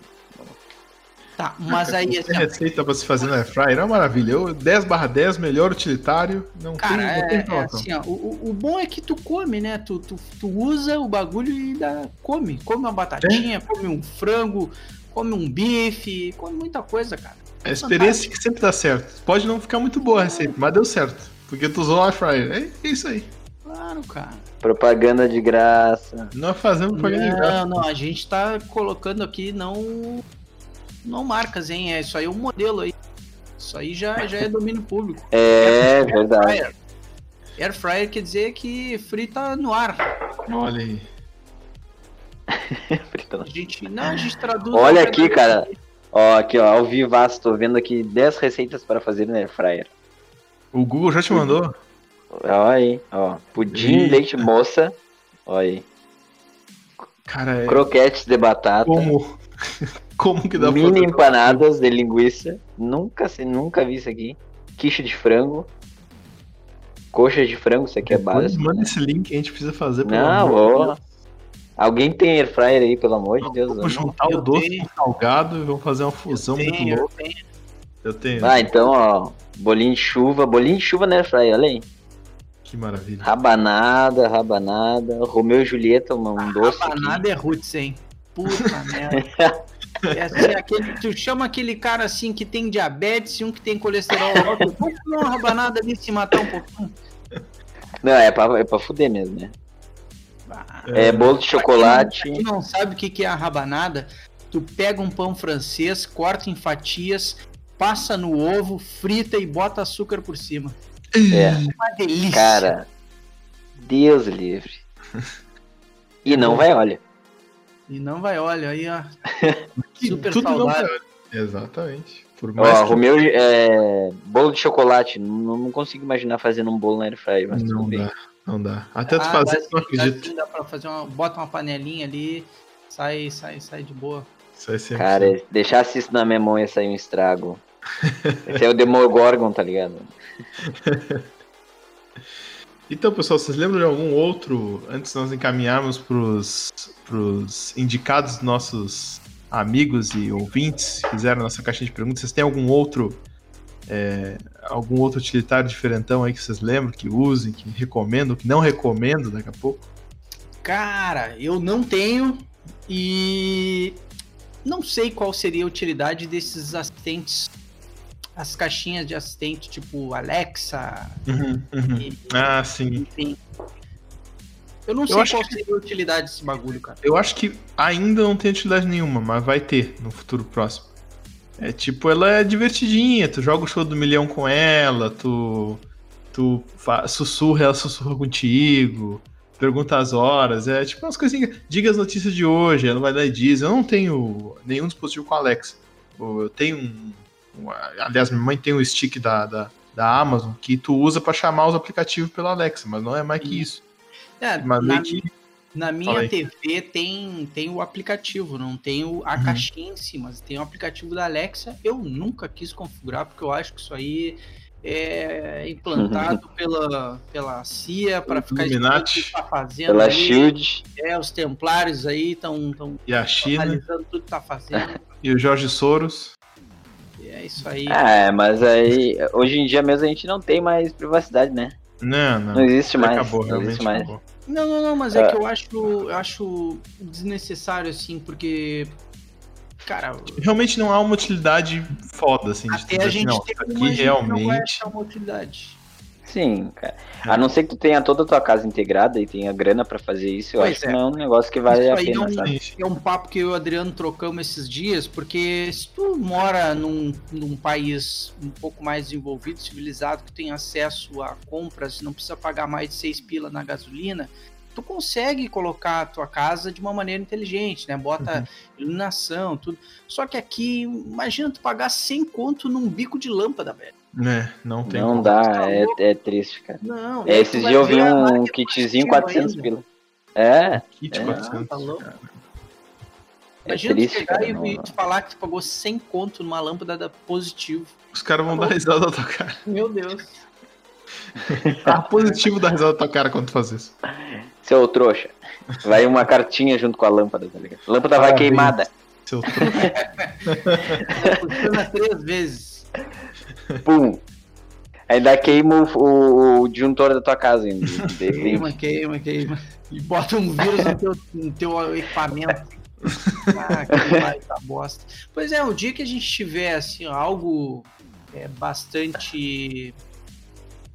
Tá, mas aí assim, Tem ó, receita pra se fazer no Air Fryer, é uma maravilha. Eu, 10 barra 10, melhor utilitário. Não Cara, tem, não é, tem é reclamação. assim, ó, o, o- o bom é que tu come, né? Tu, tu, tu usa o bagulho e dá, come. Come uma batatinha, come um frango, come um bife, come muita coisa, cara. É a experiência que sempre dá certo. Pode não ficar muito boa a receita, mas deu certo. Porque tu usou o Air Fryer. É isso aí. Claro, cara. Propaganda de graça. Nós fazemos propaganda de graça. Não, não, a gente tá colocando aqui não não marcas, hein? É isso aí é um modelo aí. Isso aí já, já é domínio público. É, verdade. Fryer. Air fryer quer dizer que frita no ar. Olha aí. A gente não, a gente traduz. Olha aqui, cara. Ó, aqui, ó, ao vivaço, tô vendo aqui 10 receitas para fazer no Air Fryer. O Google já te mandou? Ó aí, ó. Pudim, Ih. leite moça. Ó aí. Cara, é Croquetes de batata. como. como que dá pra Mini empanadas de linguiça. Nunca, se- nunca vi isso aqui. Quiche de frango. Coxa de frango, isso aqui é básico. Manda esse link, a gente precisa fazer. pelo Não. Deus. Alguém tem air fryer aí, pelo amor de Deus. Vamos não. juntar o doce tenho. com o salgado e vamos fazer uma fusão muito Tem, eu louca. tenho. Eu tenho. Ah, então, ó. Bolinho de chuva. Bolinho de chuva na air fryer, olha aí. Que maravilha. Rabanada, rabanada. Romeu e Julieta, um, um doce. aqui. Rabanada é roots, hein? Puta merda. É assim, aquele, tu chama aquele cara assim que tem diabetes e um que tem colesterol alto. Vamos comer uma rabanada ali e se matar um pouquinho. Não, é pra, é pra fuder mesmo, né? Ah, É, bolo de chocolate. Quem não sabe o que é a rabanada, tu pega um pão francês, corta em fatias, passa no ovo, frita e bota açúcar por cima. É. Uma delícia. Cara, Deus livre. E não vai, olha. E não vai, olha, aí, ó. Super tudo não saudável. vai- Exatamente. Por mais Ó, que Romeu, é, bolo de chocolate. Não, não consigo imaginar fazendo um bolo na air fryer, mas não tudo bem. dá, não dá. Até tu Ah, fazer, não acredito. Dá pra fazer uma. Bota uma panelinha ali, sai, sai, sai de boa. Aí sempre Cara, deixasse isso na minha mão ia sair um estrago. Esse é o Demogorgon, tá ligado? Então, pessoal, vocês lembram de algum outro, antes de nós encaminharmos pros, pros indicados dos nossos amigos e ouvintes que fizeram nossa caixinha de perguntas, vocês têm algum outro é, algum outro utilitário diferentão aí que vocês lembram, que usem, que recomendam, que não recomendam daqui a pouco? Cara, eu não tenho e não sei qual seria a utilidade desses assistentes, as caixinhas de assistente tipo Alexa, e, Ah, sim. enfim. Eu não Eu sei acho qual que- seria a utilidade desse bagulho, cara. Eu acho que ainda não tem utilidade nenhuma, mas vai ter no futuro próximo. É tipo, ela é divertidinha, tu joga o show do milhão com ela, tu, tu sussurra, ela sussurra contigo, pergunta as horas, é tipo umas coisinhas. Diga as notícias de hoje, ela vai lá e diz. Eu não tenho nenhum dispositivo com a Alexa. Eu tenho um. um- aliás, minha mãe tem o stick da, da, da Amazon que tu usa para chamar os aplicativos pela Alexa, mas não é mais que isso. É, Mas na, que na minha. TV tem, tem o aplicativo, não tem o, a Uhum. caixinha em si, mas tem o aplicativo da Alexa. Eu nunca quis configurar, porque eu acho que isso aí é implantado pela, pela CIA para ficar Illuminati. que tá fazendo. Pela aí. Shield. É, os templários aí estão e a China analisando tudo que tá fazendo. e o Jorge Soros. E é isso aí. É, mas aí, hoje em dia mesmo a gente não tem mais privacidade, né? Não, não. Não existe mais. acabou, não realmente existe mais. acabou. Não, não, não, mas é, É. que eu acho, eu acho desnecessário, assim, porque. Cara, Realmente não há uma utilidade foda, assim, de até a assim, gente não, aqui gente não vai realmente. achar uma utilidade. Sim, cara. A não ser que tu tenha toda a tua casa integrada e tenha grana pra fazer isso, eu Pois acho é. que não é um negócio que vale Isso a aí pena, é um-. É um papo que eu e o Adriano trocamos esses dias, porque se tu mora num, num país um pouco mais desenvolvido, civilizado, que tem acesso a compras, não precisa pagar mais de seis pila na gasolina, tu consegue colocar a tua casa de uma maneira inteligente, né? Bota iluminação, tudo. Só que aqui, imagina tu pagar 100 conto num bico de lâmpada, velho. É, não tem Não como. dá, Tá é, é triste, cara. Não. É, esses vai dias eu vi um kitzinho mais 400 ainda. pila. É, Kit É, 400. tá louco. cara. é Imagina tu triste, chegar cara. e, não- falar que tu pagou 100 conto numa lâmpada da positivo. Os caras vão Tá dar risada da tua cara. Meu Deus. Tá positivo dar risada da tua cara quando tu faz isso. Seu trouxa. Vai uma cartinha junto com a lâmpada, tá ligado? A lâmpada vai Parabéns. queimada. Seu truque. Funciona três vezes. Pum. Ainda queima o, o, o disjuntor da tua casa ainda. Queima, queima, queima. E bota um vírus no teu, no teu equipamento. Ah, que baita bosta. Pois é, o dia que a gente tiver assim, algo é, bastante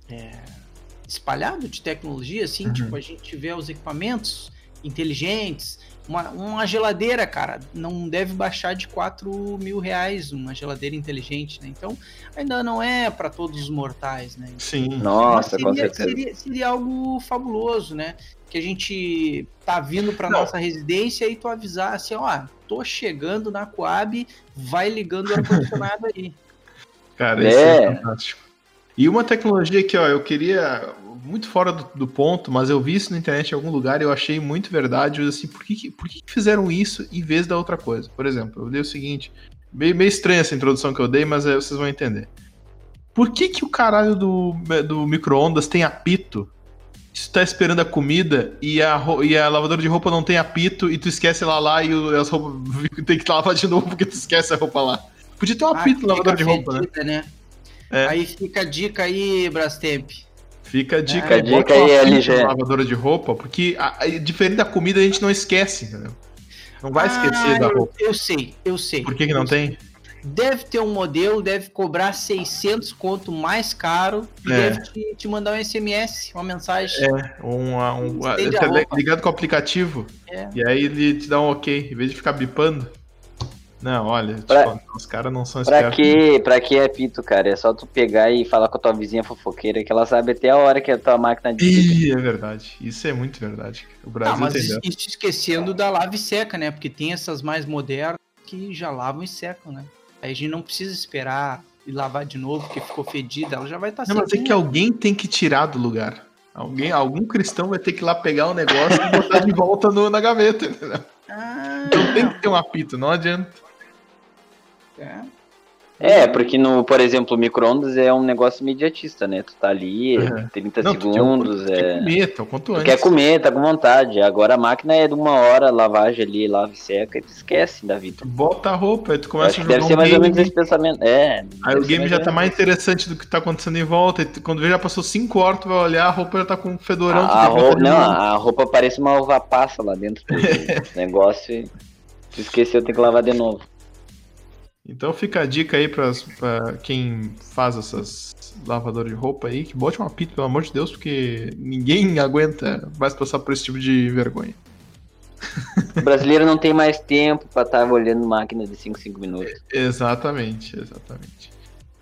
é, espalhado de tecnologia, assim, Uhum. tipo, a gente tiver os equipamentos inteligentes, uma, uma geladeira, cara, não deve baixar de 4 mil reais uma geladeira inteligente, né? Então, ainda não é para todos os mortais, né? Sim. Nossa, Mas com seria, certeza. seria, seria algo fabuloso, né? Que a gente tá vindo pra Não. nossa residência e tu avisar assim, ó, tô chegando na Coab, vai ligando o ar-condicionado aí. Cara, isso é É. fantástico. E uma tecnologia que, ó, eu queria. Muito fora do, do ponto, mas eu vi isso na internet em algum lugar e eu achei muito verdade. eu, Assim, por que, por que fizeram isso em vez da outra coisa? Por exemplo, eu dei o seguinte. Meio, meio estranha essa introdução que eu dei, mas aí vocês vão entender. Por que, que o caralho do, do micro-ondas tem apito? Se tu tá esperando a comida e a, e a lavadora de roupa não tem apito e tu esquece ela lá e o- as roupas tem que lavar de novo porque tu esquece a roupa lá. Podia ter um Ah, apito na lavadora de roupa, né? fedida, né? É. Aí fica a dica aí, Brastemp. Fica a dica, Fica a bota dica uma aí, LG. na lavadora de roupa, porque a- a- diferente da comida a gente não esquece, entendeu? Não vai esquecer Ah, da eu- roupa. Eu sei, eu sei. Por que, que não tem? Deve ter um modelo, deve cobrar 600 conto mais caro e É. deve te, te mandar um SMS, uma mensagem. Um, um, um- roupa. ligado com o aplicativo É. e aí ele te dá um ok, em vez de ficar bipando. Não, olha, Pra- tipo, os caras não são Pra espertos. que, pra que é pito, cara? É só tu pegar e falar com a tua vizinha fofoqueira que ela sabe até a hora que a tua máquina. Ih, é verdade. Isso é muito verdade. O Ah, Brasil mas entendeu. isso esquecendo da lava e seca, né? Porque tem essas mais modernas que já lavam e secam, né? Aí a gente não precisa esperar e lavar de novo, porque ficou fedida, ela já vai estar Não, mas é que alguém tem que tirar do lugar. Alguém, algum cristão vai ter que ir lá pegar o negócio e botar de volta no- na gaveta, entendeu? Ah, Então tem que ter um apito, não adianta. É. É, porque no, por exemplo, o micro-ondas é um negócio imediatista, né? Tu tá ali, Uhum. 30 Não, tu quer- segundos, tu quer é. comer, tá o quanto Tu antes. quer comer, tá com vontade. Agora a máquina é de uma hora, lavagem ali, lava e seca, e tu esquece da vida. Tu bota a roupa, aí tu começa acho a jogar deve ser um mais ou menos game, esse pensamento. É. Aí o ser game já tá mais interessante do que tá acontecendo em volta. E tu- quando vê já passou 5 horas, tu vai olhar, a roupa já tá com um fedorão. tu A, a roupa, não, a roupa parece uma uva passa lá dentro do negócio. e Tu esqueceu, tem que lavar de novo. Então fica a dica aí pras, pra quem faz essas lavadoras de roupa aí, que bote um apito, pelo amor de Deus, porque ninguém aguenta mais passar por esse tipo de vergonha. O brasileiro não tem mais tempo pra estar olhando máquina de 5, 5 minutos. Exatamente, exatamente.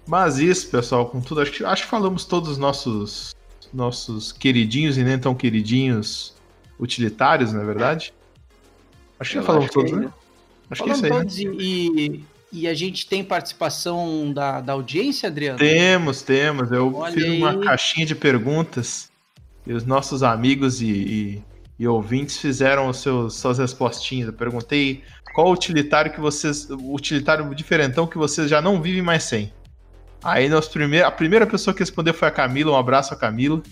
Mas isso, pessoal, com tudo, acho que, acho que falamos todos os nossos, nossos queridinhos e nem tão queridinhos utilitários, não é verdade? Acho que já Eu falamos acho que todos, é né? Acho que é isso aí. né? todos e, e E a gente tem participação da, da audiência, Adriano? Temos, temos. Eu Olha fiz aí. uma caixinha de perguntas e os nossos amigos e, e, e ouvintes fizeram os seus, suas respostinhas. Eu perguntei qual utilitário que vocês. O utilitário diferentão que vocês já não vivem mais sem. Aí nós primeir, a primeira pessoa que respondeu foi a Camila. Um abraço a Camila.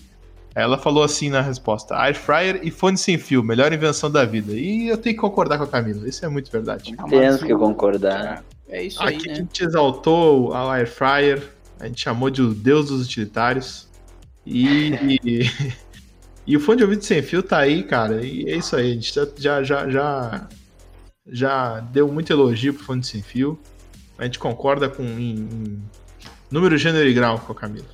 Ela falou assim na resposta: Air fryer e fone sem fio, melhor invenção da vida. E eu tenho que concordar com a Camila, isso é muito verdade. Temos que concordar. É isso aí. Aqui né? a gente exaltou a Air fryer, a gente chamou de o deus dos utilitários. E, e, e, o fone de ouvido sem fio tá aí, cara. E é isso aí, a gente já, já, já, já deu muito elogio pro fone sem fio. A gente concorda com em, em número, gênero e grau com a Camila.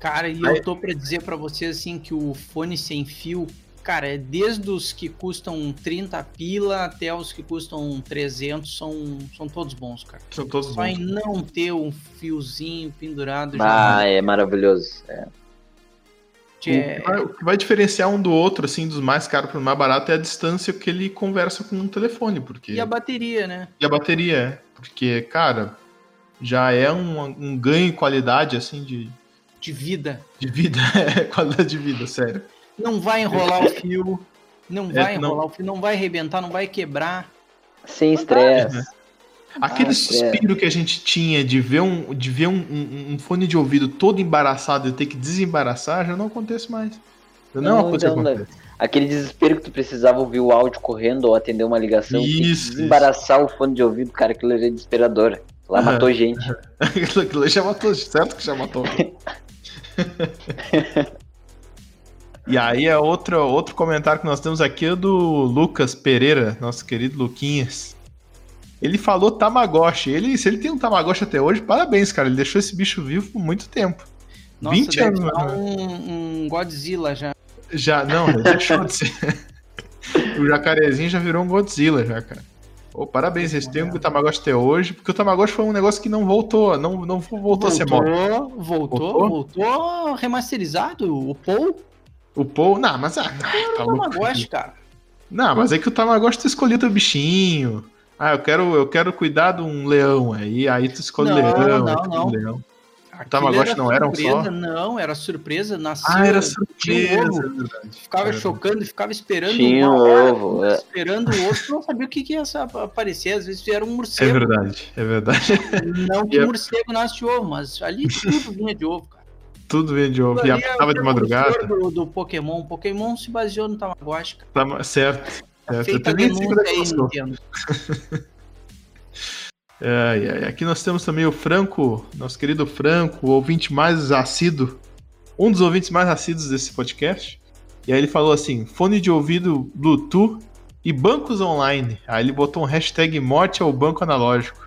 Cara, e eu tô para dizer para vocês assim que o fone sem fio, cara, é desde os que custam 30 pila até os que custam 300, são, são todos bons, cara. São todos Só bons. em não ter um fiozinho pendurado. Ah, já... é maravilhoso. É. É... O, que vai, diferenciar um do outro, assim, dos mais caros para o mais barato, é a distância que ele conversa com o telefone, porque... E a bateria, né? E a bateria, é. Porque, cara, já é um, um ganho em qualidade, assim, de, de vida. De vida, é, qualidade de vida, sério. Não vai enrolar o fio, não vai é, enrolar não... o fio, não vai arrebentar, não vai quebrar. Sem estresse. Aquele ah, suspiro que a gente tinha de ver, um, de ver um, um, um, fone de ouvido todo embaraçado e ter que desembaraçar já não acontece mais. Não, não é uma coisa então, acontece. Aquele desespero que tu precisava ouvir o áudio correndo ou atender uma ligação, isso, desembaraçar isso. o fone de ouvido, cara, aquilo era desesperador. Lá matou gente. aquilo já matou, certo que já matou. e aí é outro, outro comentário que nós temos aqui é do Lucas Pereira, nosso querido Luquinhas. Ele falou Tamagotchi. Ele, se ele tem um Tamagotchi até hoje, parabéns, cara. Ele deixou esse bicho vivo por muito tempo. Nossa, 20 anos. Um, um Godzilla já. Já, não, deixou de ser. o jacarezinho já virou um Godzilla, já, cara. Oh, parabéns, eles têm o Tamagotchi até hoje, porque o Tamagotchi foi um negócio que não voltou, não, não voltou, voltou a ser moda. Voltou, voltou, voltou remasterizado, o Paul. O Paul, não, mas ah, tá o Tamagotchi, cara. Não, mas é que o Tamagotchi tu escolheu teu bichinho. Ah, eu quero, eu quero cuidar de um leão aí, aí tu escolhe não, leão, não, não. leão. O Tamagotchi não era um só? Não, era surpresa, nasceu. Ah, era surpresa. Um ficava é chocando, ficava esperando tinha um ovo, hora, é. esperando o outro, não sabia o que, que ia aparecer. Às vezes era um morcego. É verdade, é verdade. Não que o morcego nasce de ovo, mas ali tudo vinha de ovo, cara. Tudo vinha de ovo. E tava de madrugada. Do, do Pokémon. O Pokémon se baseou no Tamagotchi. Tá, certo. certo. Feita a denúncia aí, Nintendo. É, é, aqui nós temos também o Franco, nosso querido Franco, o ouvinte mais assíduo, um dos ouvintes mais assíduos desse podcast. E aí ele falou assim: fone de ouvido Bluetooth e bancos online. Aí ele botou um hashtag morte ao banco analógico.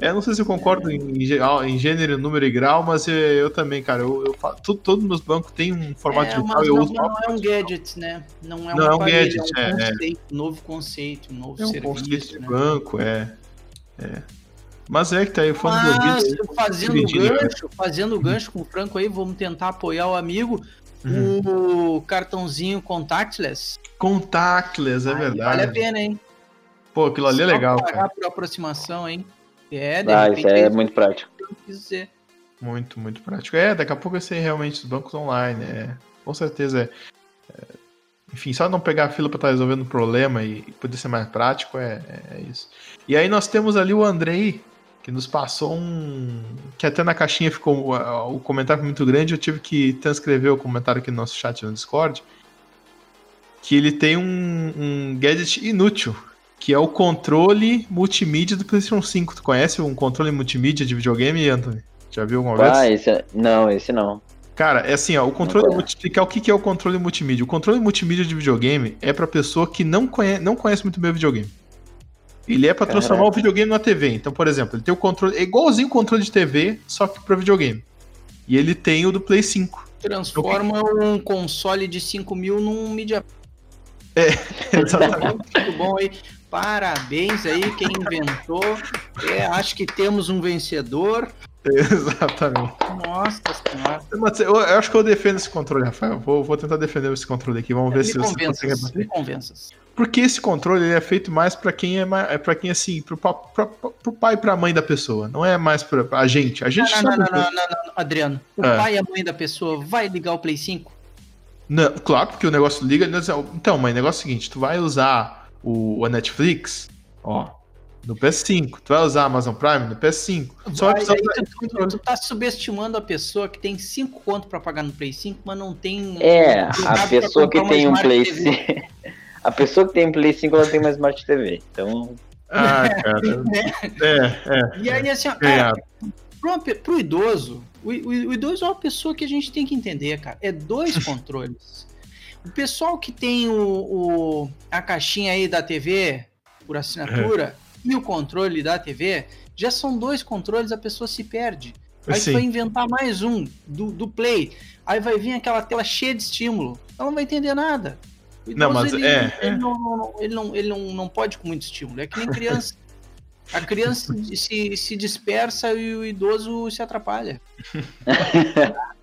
É, não sei se eu concordo em, em gênero, número e grau, mas eu, eu também, cara. Eu, eu todos os meus bancos têm um formato é, digital. Eu não, uso não é um gadget, né? Não é um, não, aparelho, é um gadget, é um é. conceito, é. novo conceito, novo é um serviço. Conceito né? de banco, é. é. Mas é que tá aí o fone Mas, de ouvido. Fazendo gancho, fazendo gancho com o Franco aí, vamos tentar apoiar o amigo. Uhum. O cartãozinho contactless. Contactless, é verdade. Vale a pena, hein? Pô, aquilo ali é legal, pagar cara. por aproximação, hein? É, de ah, repente, isso é, é muito prático. Muito, muito prático. É, daqui a pouco vai ser realmente os bancos online, é. Com certeza é. é enfim, só não pegar a fila para estar tá resolvendo o problema e poder ser mais prático, é, é, é isso. E aí nós temos ali o Andrei, que nos passou um. Que até na caixinha ficou. O comentário muito grande, eu tive que transcrever o comentário aqui no nosso chat no Discord. Que ele tem um, um gadget inútil, que é o controle multimídia do PlayStation 5. Tu conhece um controle multimídia de videogame, Anthony? Já viu alguma vez? Ah, esse é... não, esse não. Cara, é assim, ó, o controle explicar o que é o controle multimídia. O controle multimídia de videogame é para pessoa que não conhece, não conhece muito bem o videogame. Ele é para transformar o videogame na TV. Então, por exemplo, ele tem o controle. É igualzinho o controle de TV, só que para videogame. E ele tem o do Play 5. Transforma um console de 5 mil num mídia. É, exatamente. Muito bom aí. Parabéns aí, quem inventou. É, acho que temos um vencedor. Exatamente. Nossa senhora. Mas eu, eu acho que eu defendo esse controle, Rafael. Vou, vou tentar defender esse controle aqui. Vamos ver Me se você consegue rebater. me convenças. Porque esse controle ele é feito mais pra quem é, é para quem assim, pro, pra- pro pai e pra mãe da pessoa. Não é mais pra, pra gente. A gente Não, não, sabe. não, não, não, não, não, Adriano. O É. pai e a mãe da pessoa vai ligar o Play 5? Não, claro, porque o negócio liga. Então, mas o negócio é o seguinte: tu vai usar o, a Netflix, ó, no PS5. Tu vai usar a Amazon Prime no PS5. Só vai tu, tu, tu tá subestimando a pessoa que tem 5 conto pra pagar no Play 5, mas não tem. É, a pessoa que tem um Play TV. 5. A pessoa que tem um Play 5 ela tem uma Smart TV. Então, Ah, cara. é, é. E aí, assim, ó, Ganhado. pro, pro idoso, o, o- o idoso é uma pessoa que a gente tem que entender, cara. É dois controles. O pessoal que tem o, o- a caixinha aí da TV por assinatura e o controle da TV, já são dois controles, a pessoa se perde. Aí vai inventar mais um do, do Play. Aí vai vir aquela tela cheia de estímulo. Ela não vai entender nada. O Não, idoso, mas ele, é, ele é. não, não- não- ele, não, ele não, não pode com muito estímulo. É que nem criança. A criança se, se dispersa e o idoso se atrapalha.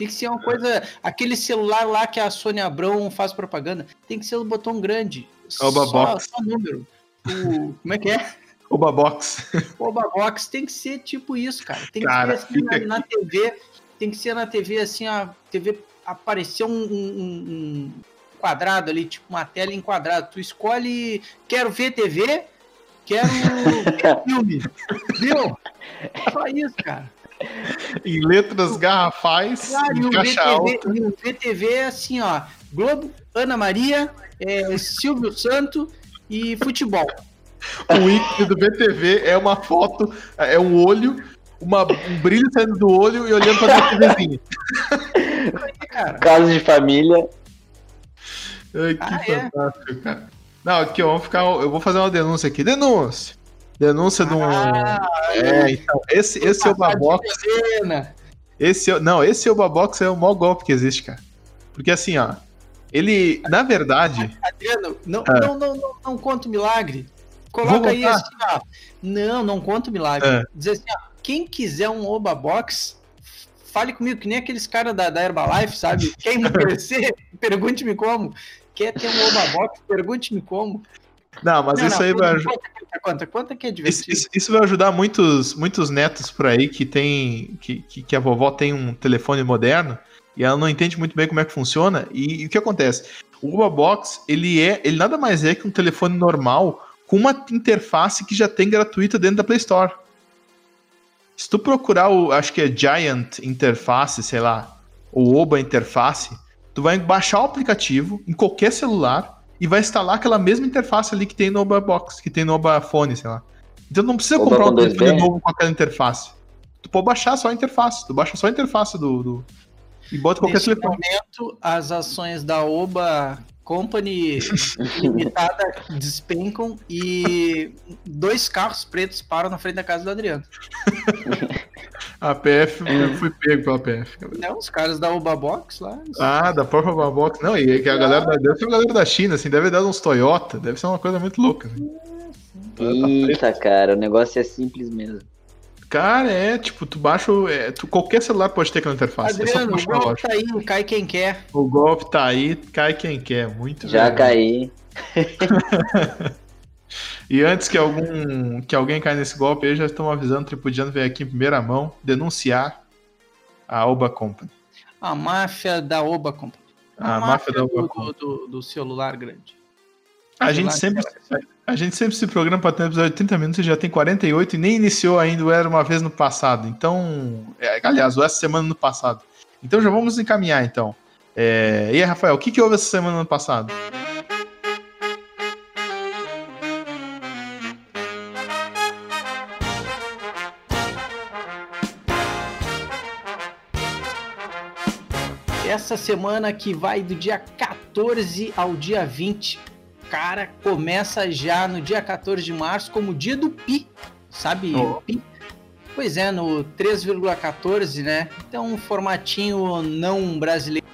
Tem que ser uma coisa. Aquele celular lá que a Sônia Abrão faz propaganda. Tem que ser o botão grande. Oba só, Box. só número. O, como é que é? o Babox. O Oba Box tem que ser tipo isso, cara. Tem que Cara, ser assim na, na TV. Tem que ser na TV assim, a TV aparecer um, um- um quadrado ali, tipo uma tela em quadrado. Tu escolhe, quero ver TV, quero ver filme. Viu? Só isso, cara. Em letras garrafais, Claro, e em o caixa alta. VTV, e o VTV é assim, ó. Globo, Ana Maria, é, Silvio Santo e futebol. O ícone do BTV é uma foto, é um olho, uma, um brilho saindo do olho e olhando pra TVzinha. Aí, cara. caso de família. Ai, que Ah, é? fantástico, cara. Não, aqui, ó, vamos ficar. Eu vou fazer uma denúncia aqui. Denúncia! Denúncia de um. Ah, é, então, esse, esse é o Babox. Esse é, não, esse é o Babox, é o maior golpe que existe, cara. Porque assim, ó. Ele, na verdade. Adriano, não, Ah. não, não, não, não conta o milagre. Coloca aí assim, ó. Não, não conta o milagre. Ah. Dizer assim, ó, quem quiser um Oba Box, fale comigo, que nem aqueles caras da, da Herbalife, sabe? Quer emagrecer? Pergunte-me como. Quer ter um Oba Box? Pergunte-me como. Não, mas Não, isso não, aí vai ajudar. Conta, conta, conta que é Isso, divertido. isso- isso vai ajudar muitos, muitos netos por aí que tem. Que, que, que a vovó tem um telefone moderno e ela não entende muito bem como é que funciona. E, e o que acontece? O Uba Box, ele é. Ele nada mais é que um telefone normal com uma interface que já tem gratuita dentro da Play Store. Se tu procurar o. Acho que é Giant Interface, sei lá, ou Oba Interface, tu vai baixar o aplicativo em qualquer celular e vai instalar aquela mesma interface ali que tem no Oba Box, que tem no Oba Phone, sei lá. Então não precisa Oba comprar um com 2B? telefone novo com aquela interface. Tu pode baixar só a interface. Tu baixa só a interface do. do- e bota qualquer Nesse telefone. momento, as ações da Oba Company Limitada despencam e dois carros pretos param na frente da casa do Adriano. A PF, eu fui pego pela PF. Não, os caras da Oba Box lá. Ah, da própria Babox. Não, e é que a galera da, deve ser a galera da China, assim, deve dar uns Toyota, deve ser uma coisa muito louca. Assim. Eita, cara, o negócio é simples mesmo. Cara, é tipo, tu baixa. o- é, tu, qualquer celular pode ter aquela interface. é Adriano, o baixar a golpe tá aí, cai quem quer. O golpe tá aí, cai quem quer. Muito Já legal. caí. E antes que algum que alguém caia nesse golpe, aí já estão avisando, tripudiano veio aqui em primeira mão denunciar a Oba Company. A máfia da Oba Company. A máfia da Oba do, Company. do, do celular grande. A gente sempre a gente sempre se programa para ter um episódio de 30 minutos e já tem 48 e nem iniciou ainda o Era uma vez no passado. Então, é, aliás, o essa semana no passado. Então já vamos encaminhar então. É, e aí, Rafael, o que, que houve essa semana no passado? Essa semana que vai do dia 14 ao dia 20. Cara, começa já no dia 14 de março como dia do Pi. Sabe Oh. Pi? Pois é, no 3,14, né? Então um formatinho não brasileiro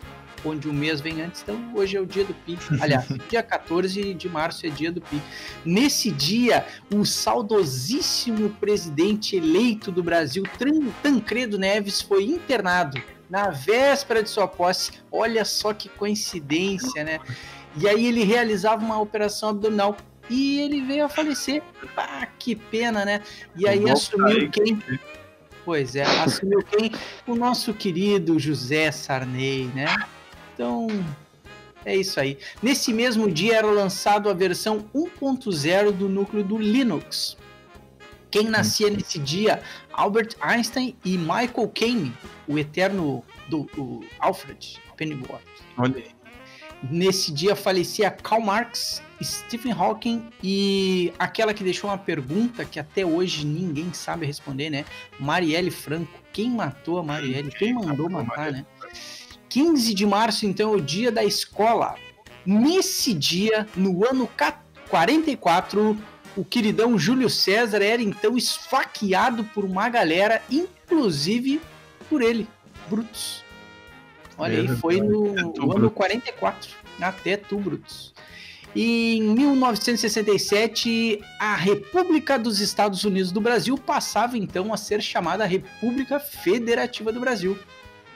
onde o mês vem antes, então hoje é o dia do Pi. Aliás, dia 14 de março é dia do Pi. Nesse dia, o saudosíssimo presidente eleito do Brasil, Tancredo Neves, foi internado na véspera de sua posse. Olha só que coincidência, né? E aí ele realizava uma operação abdominal e ele veio a falecer. Ah, que pena, né? E aí assumiu quem? Pois é, assumiu quem? O nosso querido José Sarney, né? Então, é isso aí. Nesse mesmo dia era lançado a versão 1.0 do núcleo do Linux. Quem nascia nesse dia? Albert Einstein e Michael Caine, o eterno do Alfred Pennyworth. Olha aí. Nesse dia falecia Karl Marx, Stephen Hawking e aquela que deixou uma pergunta que até hoje ninguém sabe responder, né? Marielle Franco. Quem matou a Marielle? Quem mandou matar, né? 15 de março, então, é o dia da escola. Nesse dia, no ano 44, o queridão Júlio César era então esfaqueado por uma galera, inclusive por ele, Brutus. Olha aí, foi no, no ano 44, até tu, Brutus. E em 1967, a República dos Estados Unidos do Brasil passava então a ser chamada República Federativa do Brasil.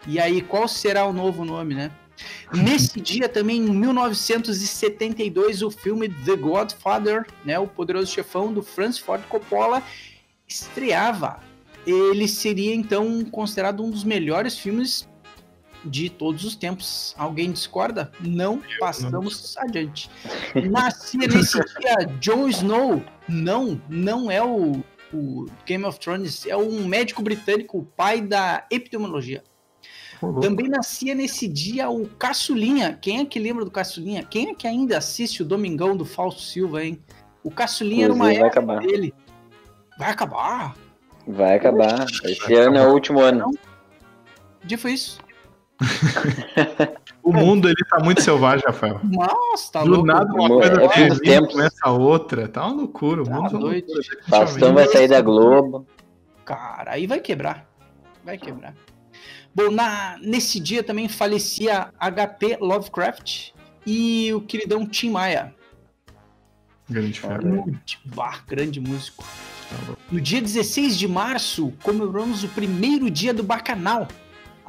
E aí, qual será o novo nome, né? Nesse dia também, em 1972, o filme The Godfather, né, o poderoso chefão do Francis Ford Coppola, estreava. Ele seria então considerado um dos melhores filmes de todos os tempos. Alguém discorda? Não, passamos não. adiante. Nascia nesse dia Jon Snow. Não, não é o, o, Game of Thrones, é um médico britânico, o pai da epidemiologia. Também nascia nesse dia o Caçulinha. Quem é que lembra do Caçulinha? Quem é que ainda assiste o Domingão do Falso Silva, hein? O Caçulinha era uma época acabar. dele. Vai acabar? Vai acabar. Esse ano é o último ano. Não. dia foi isso? o mundo ele tá muito selvagem, Rafael. Nossa, tá Do louco. nada uma coisa é, tempo. começa a outra. Tá uma loucura. O tá mundo doido. É Faustão vai sair da Globo. Cara, aí vai quebrar. Vai quebrar. Bom, na, nesse dia também falecia HP Lovecraft e o queridão Tim Maia. Grande fera. Bah, grande músico. Tá no dia 16 de março, comemoramos o primeiro dia do Bacanal.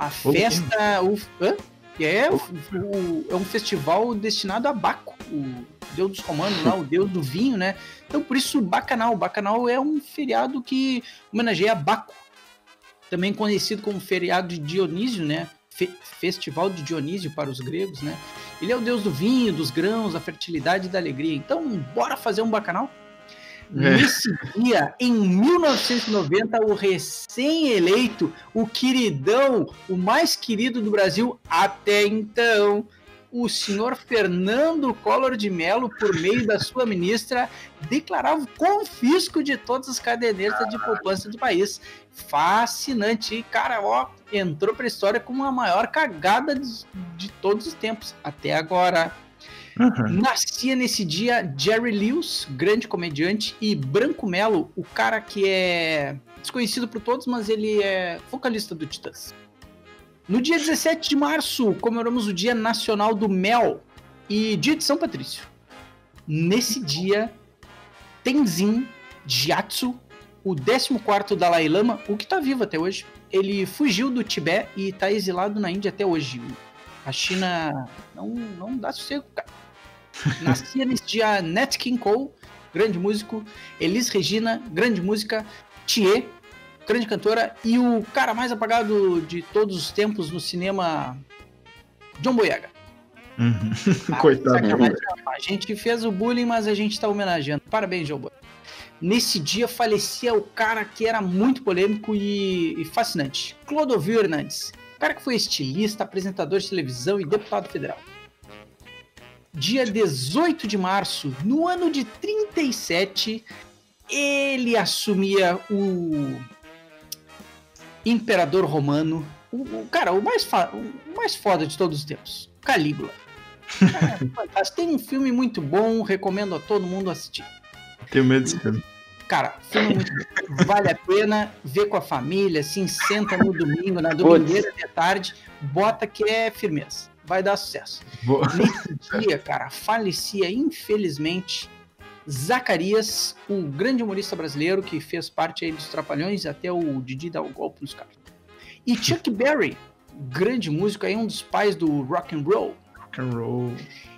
A festa. O, hã? É, o, o, é um festival destinado a Baco, o deus dos comandos lá, o deus do vinho, né? Então por isso Bacanal. Bacanal é um feriado que homenageia Baco, também conhecido como feriado de Dionísio, né? Fe Festival de Dionísio para os gregos, né? Ele é o deus do vinho, dos grãos, da fertilidade e da alegria. Então, bora fazer um bacanal? É. Nesse dia, em 1990, o recém-eleito, o queridão, o mais querido do Brasil até então, o senhor Fernando Collor de Mello, por meio da sua ministra, declarava o confisco de todas as cadernetas de poupança do país. Fascinante. E, cara, ó, entrou a história como a maior cagada de, de todos os tempos, até agora. Uhum. Nascia nesse dia Jerry Lewis, grande comediante, e Branco Melo, o cara que é desconhecido por todos, mas ele é vocalista do Titãs. No dia 17 de março, comemoramos o Dia Nacional do Mel e Dia de São Patrício. Nesse dia, Tenzin Gyatso, o 14º Dalai Lama, o que está vivo até hoje, ele fugiu do Tibete e está exilado na Índia até hoje. A China não, não dá sossego, cara. Nascia nesse dia Nat King Cole, grande músico, Elis Regina, grande música, Thier, grande cantora, e o cara mais apagado de todos os tempos no cinema, John Boyega. Uhum. Ah, Coitado. A gente fez o bullying, mas a gente está homenageando. Parabéns, John Boyega. Nesse dia falecia o cara que era muito polêmico e, e fascinante, Clodovil Hernandes. Cara que foi estilista, apresentador de televisão e deputado federal dia 18 de março, no ano de 37, ele assumia o imperador romano, o, o cara, o mais, o mais foda de todos os tempos, Calígula. É, tem um filme muito bom, recomendo a todo mundo assistir. Tenho medo desse filme. Cara, filme. Vale a pena ver com a família, assim, senta no domingo, na domingueira de tarde, bota que é firmeza vai dar sucesso. Boa. Nesse dia, cara, falecia, infelizmente, Zacarias, o grande humorista brasileiro que fez parte aí dos Trapalhões até o Didi dar o golpe nos caras. E Chuck Berry, grande músico aí, um dos pais do rock and roll. Rock and roll.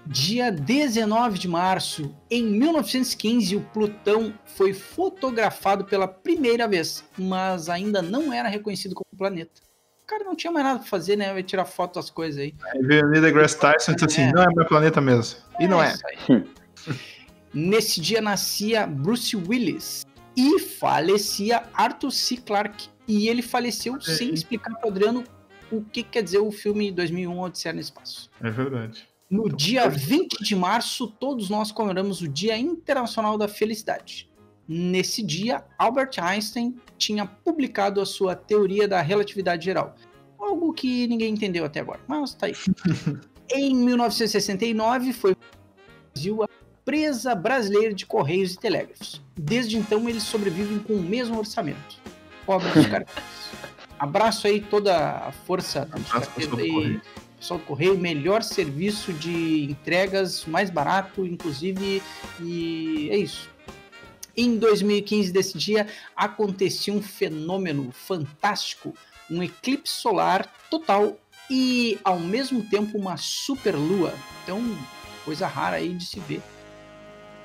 Dia 19 de março, em 1915, o Plutão foi fotografado pela primeira vez, mas ainda não era reconhecido como planeta. O cara não tinha mais nada pra fazer, né? Vai tirar foto das coisas aí. Aí veio o Neil deGrasse Tyson e disse assim, É. não é meu planeta mesmo. E não é. aí. Nesse dia nascia Bruce Willis e falecia Arthur C. Clarke. E ele faleceu sem explicar para Adriano o que quer dizer o filme 2001 Odisseia no Espaço. É verdade. No dia 20 de março, todos nós comemoramos o Dia Internacional da Felicidade. Nesse dia, Albert Einstein tinha publicado a sua teoria da relatividade geral. Algo que ninguém entendeu até agora, mas tá aí. em 1969, foi Brasil a empresa brasileira de Correios e Telégrafos. Desde então, eles sobrevivem com o mesmo orçamento. Pobre dos caras. Abraço aí toda a força Abraço, do Correio. pessoal do Correio, melhor serviço de entregas, mais barato, inclusive, e é isso. Em 2015, desse dia, acontecia um fenômeno fantástico, um eclipse solar total e, ao mesmo tempo, uma superlua. Então, coisa rara aí de se ver.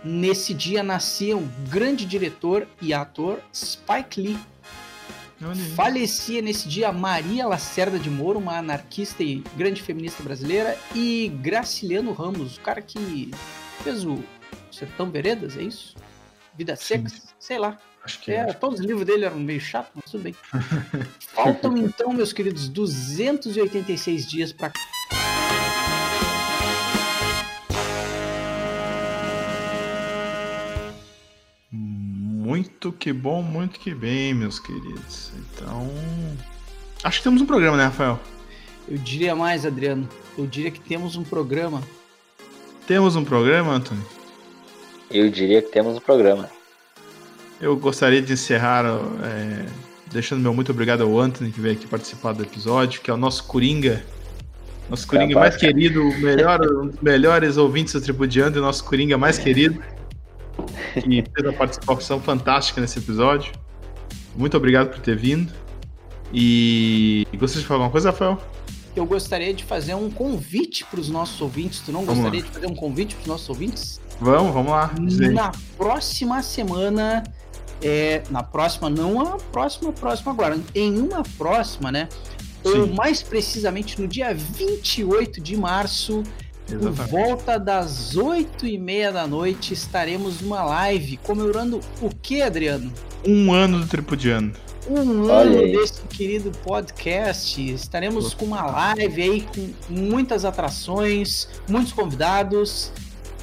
Nesse dia nascia o grande diretor e ator Spike Lee. Falecia nesse dia Maria Lacerda de Moro, uma anarquista e grande feminista brasileira, e Graciliano Ramos, o cara que fez o Sertão Veredas, é isso? Vidas Sim. Secas? Sei lá. Acho que É, é. todos os livros dele eram meio chatos, mas tudo bem. Faltam então, meus queridos, 286 dias para Muito que bom, muito que bem, meus queridos. Então. Acho que temos um programa, né, Rafael? Eu diria mais, Adriano. Eu diria que temos um programa. Temos um programa, Antônio? Eu diria que temos um programa. Eu gostaria de encerrar é, deixando meu muito obrigado ao Anthony que veio aqui participar do episódio, que é o nosso Coringa. Nosso Coringa Capaz, mais cara. querido, melhor, um dos melhores ouvintes do Tripudiando e nosso Coringa mais querido. Que fez uma participação fantástica nesse episódio. Muito obrigado por ter vindo. E gostaria de falar alguma coisa, Rafael? Eu gostaria de fazer um convite para os nossos ouvintes. Tu não Vamos gostaria lá. de fazer um convite para os nossos ouvintes? Vamos, vamos lá. Na próxima semana, é, na próxima, não a próxima, próxima agora, em uma próxima, né? Ou Sim. mais precisamente no dia 28 de março, por Exatamente. volta das 8 e meia da noite, estaremos numa live comemorando o que, Adriano? Um ano do Tripudiando. Um Olha ano desse querido podcast. Estaremos com uma live aí com muitas atrações, muitos convidados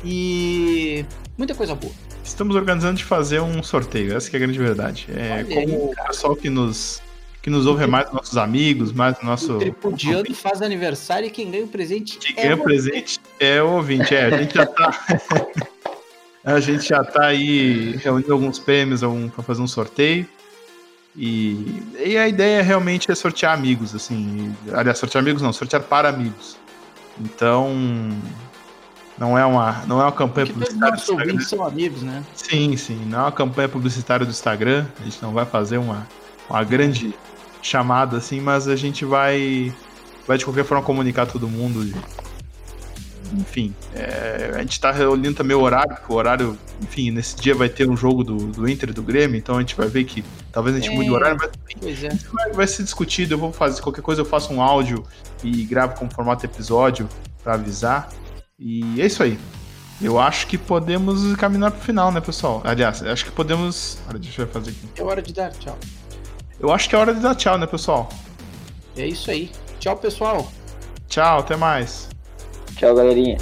e muita coisa boa. Estamos organizando de fazer um sorteio, essa que é a grande verdade. É, Olha aí, como o pessoal que nos, que nos ouve é mais nossos amigos, mais nosso. O Tripudiano faz aniversário e quem ganha o presente Quem é ganha você. presente é o ouvinte. É, a gente já tá. a gente já tá aí reunindo alguns prêmios para fazer um sorteio. E, e a ideia realmente é sortear amigos, assim. Aliás, sortear amigos não, sortear para amigos. Então. Não é uma, não é uma campanha Porque todos os publicitária do nossos Instagram. são amigos, né? Sim, sim. Não é uma campanha publicitária do Instagram. A gente não vai fazer uma, uma grande chamada assim, mas a gente vai, vai de qualquer forma comunicar todo mundo. Enfim, é, a gente tá reunindo também o horário, porque o horário, enfim, nesse dia vai ter um jogo do, do Inter e do Grêmio, então a gente vai ver que talvez a gente É. mude o horário, mas é. isso vai, vai ser discutido. Eu vou fazer qualquer coisa, eu faço um áudio e gravo com formato episódio para avisar. E é isso aí. Eu acho que podemos caminhar pro final, né, pessoal? Aliás, acho que podemos. Olha, deixa eu fazer aqui. É hora de dar tchau. Eu acho que é hora de dar tchau, né, pessoal? É isso aí. Tchau, pessoal. Tchau, até mais. Tchau, galerinha.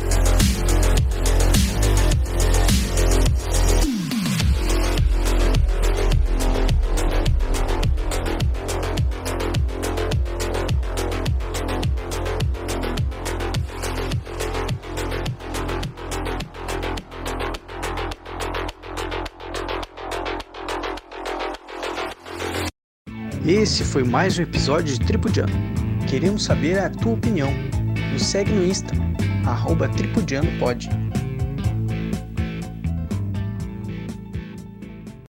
Esse foi mais um episódio de Tripudiano. Queremos saber a tua opinião. Nos segue no Insta, arroba tripudianopod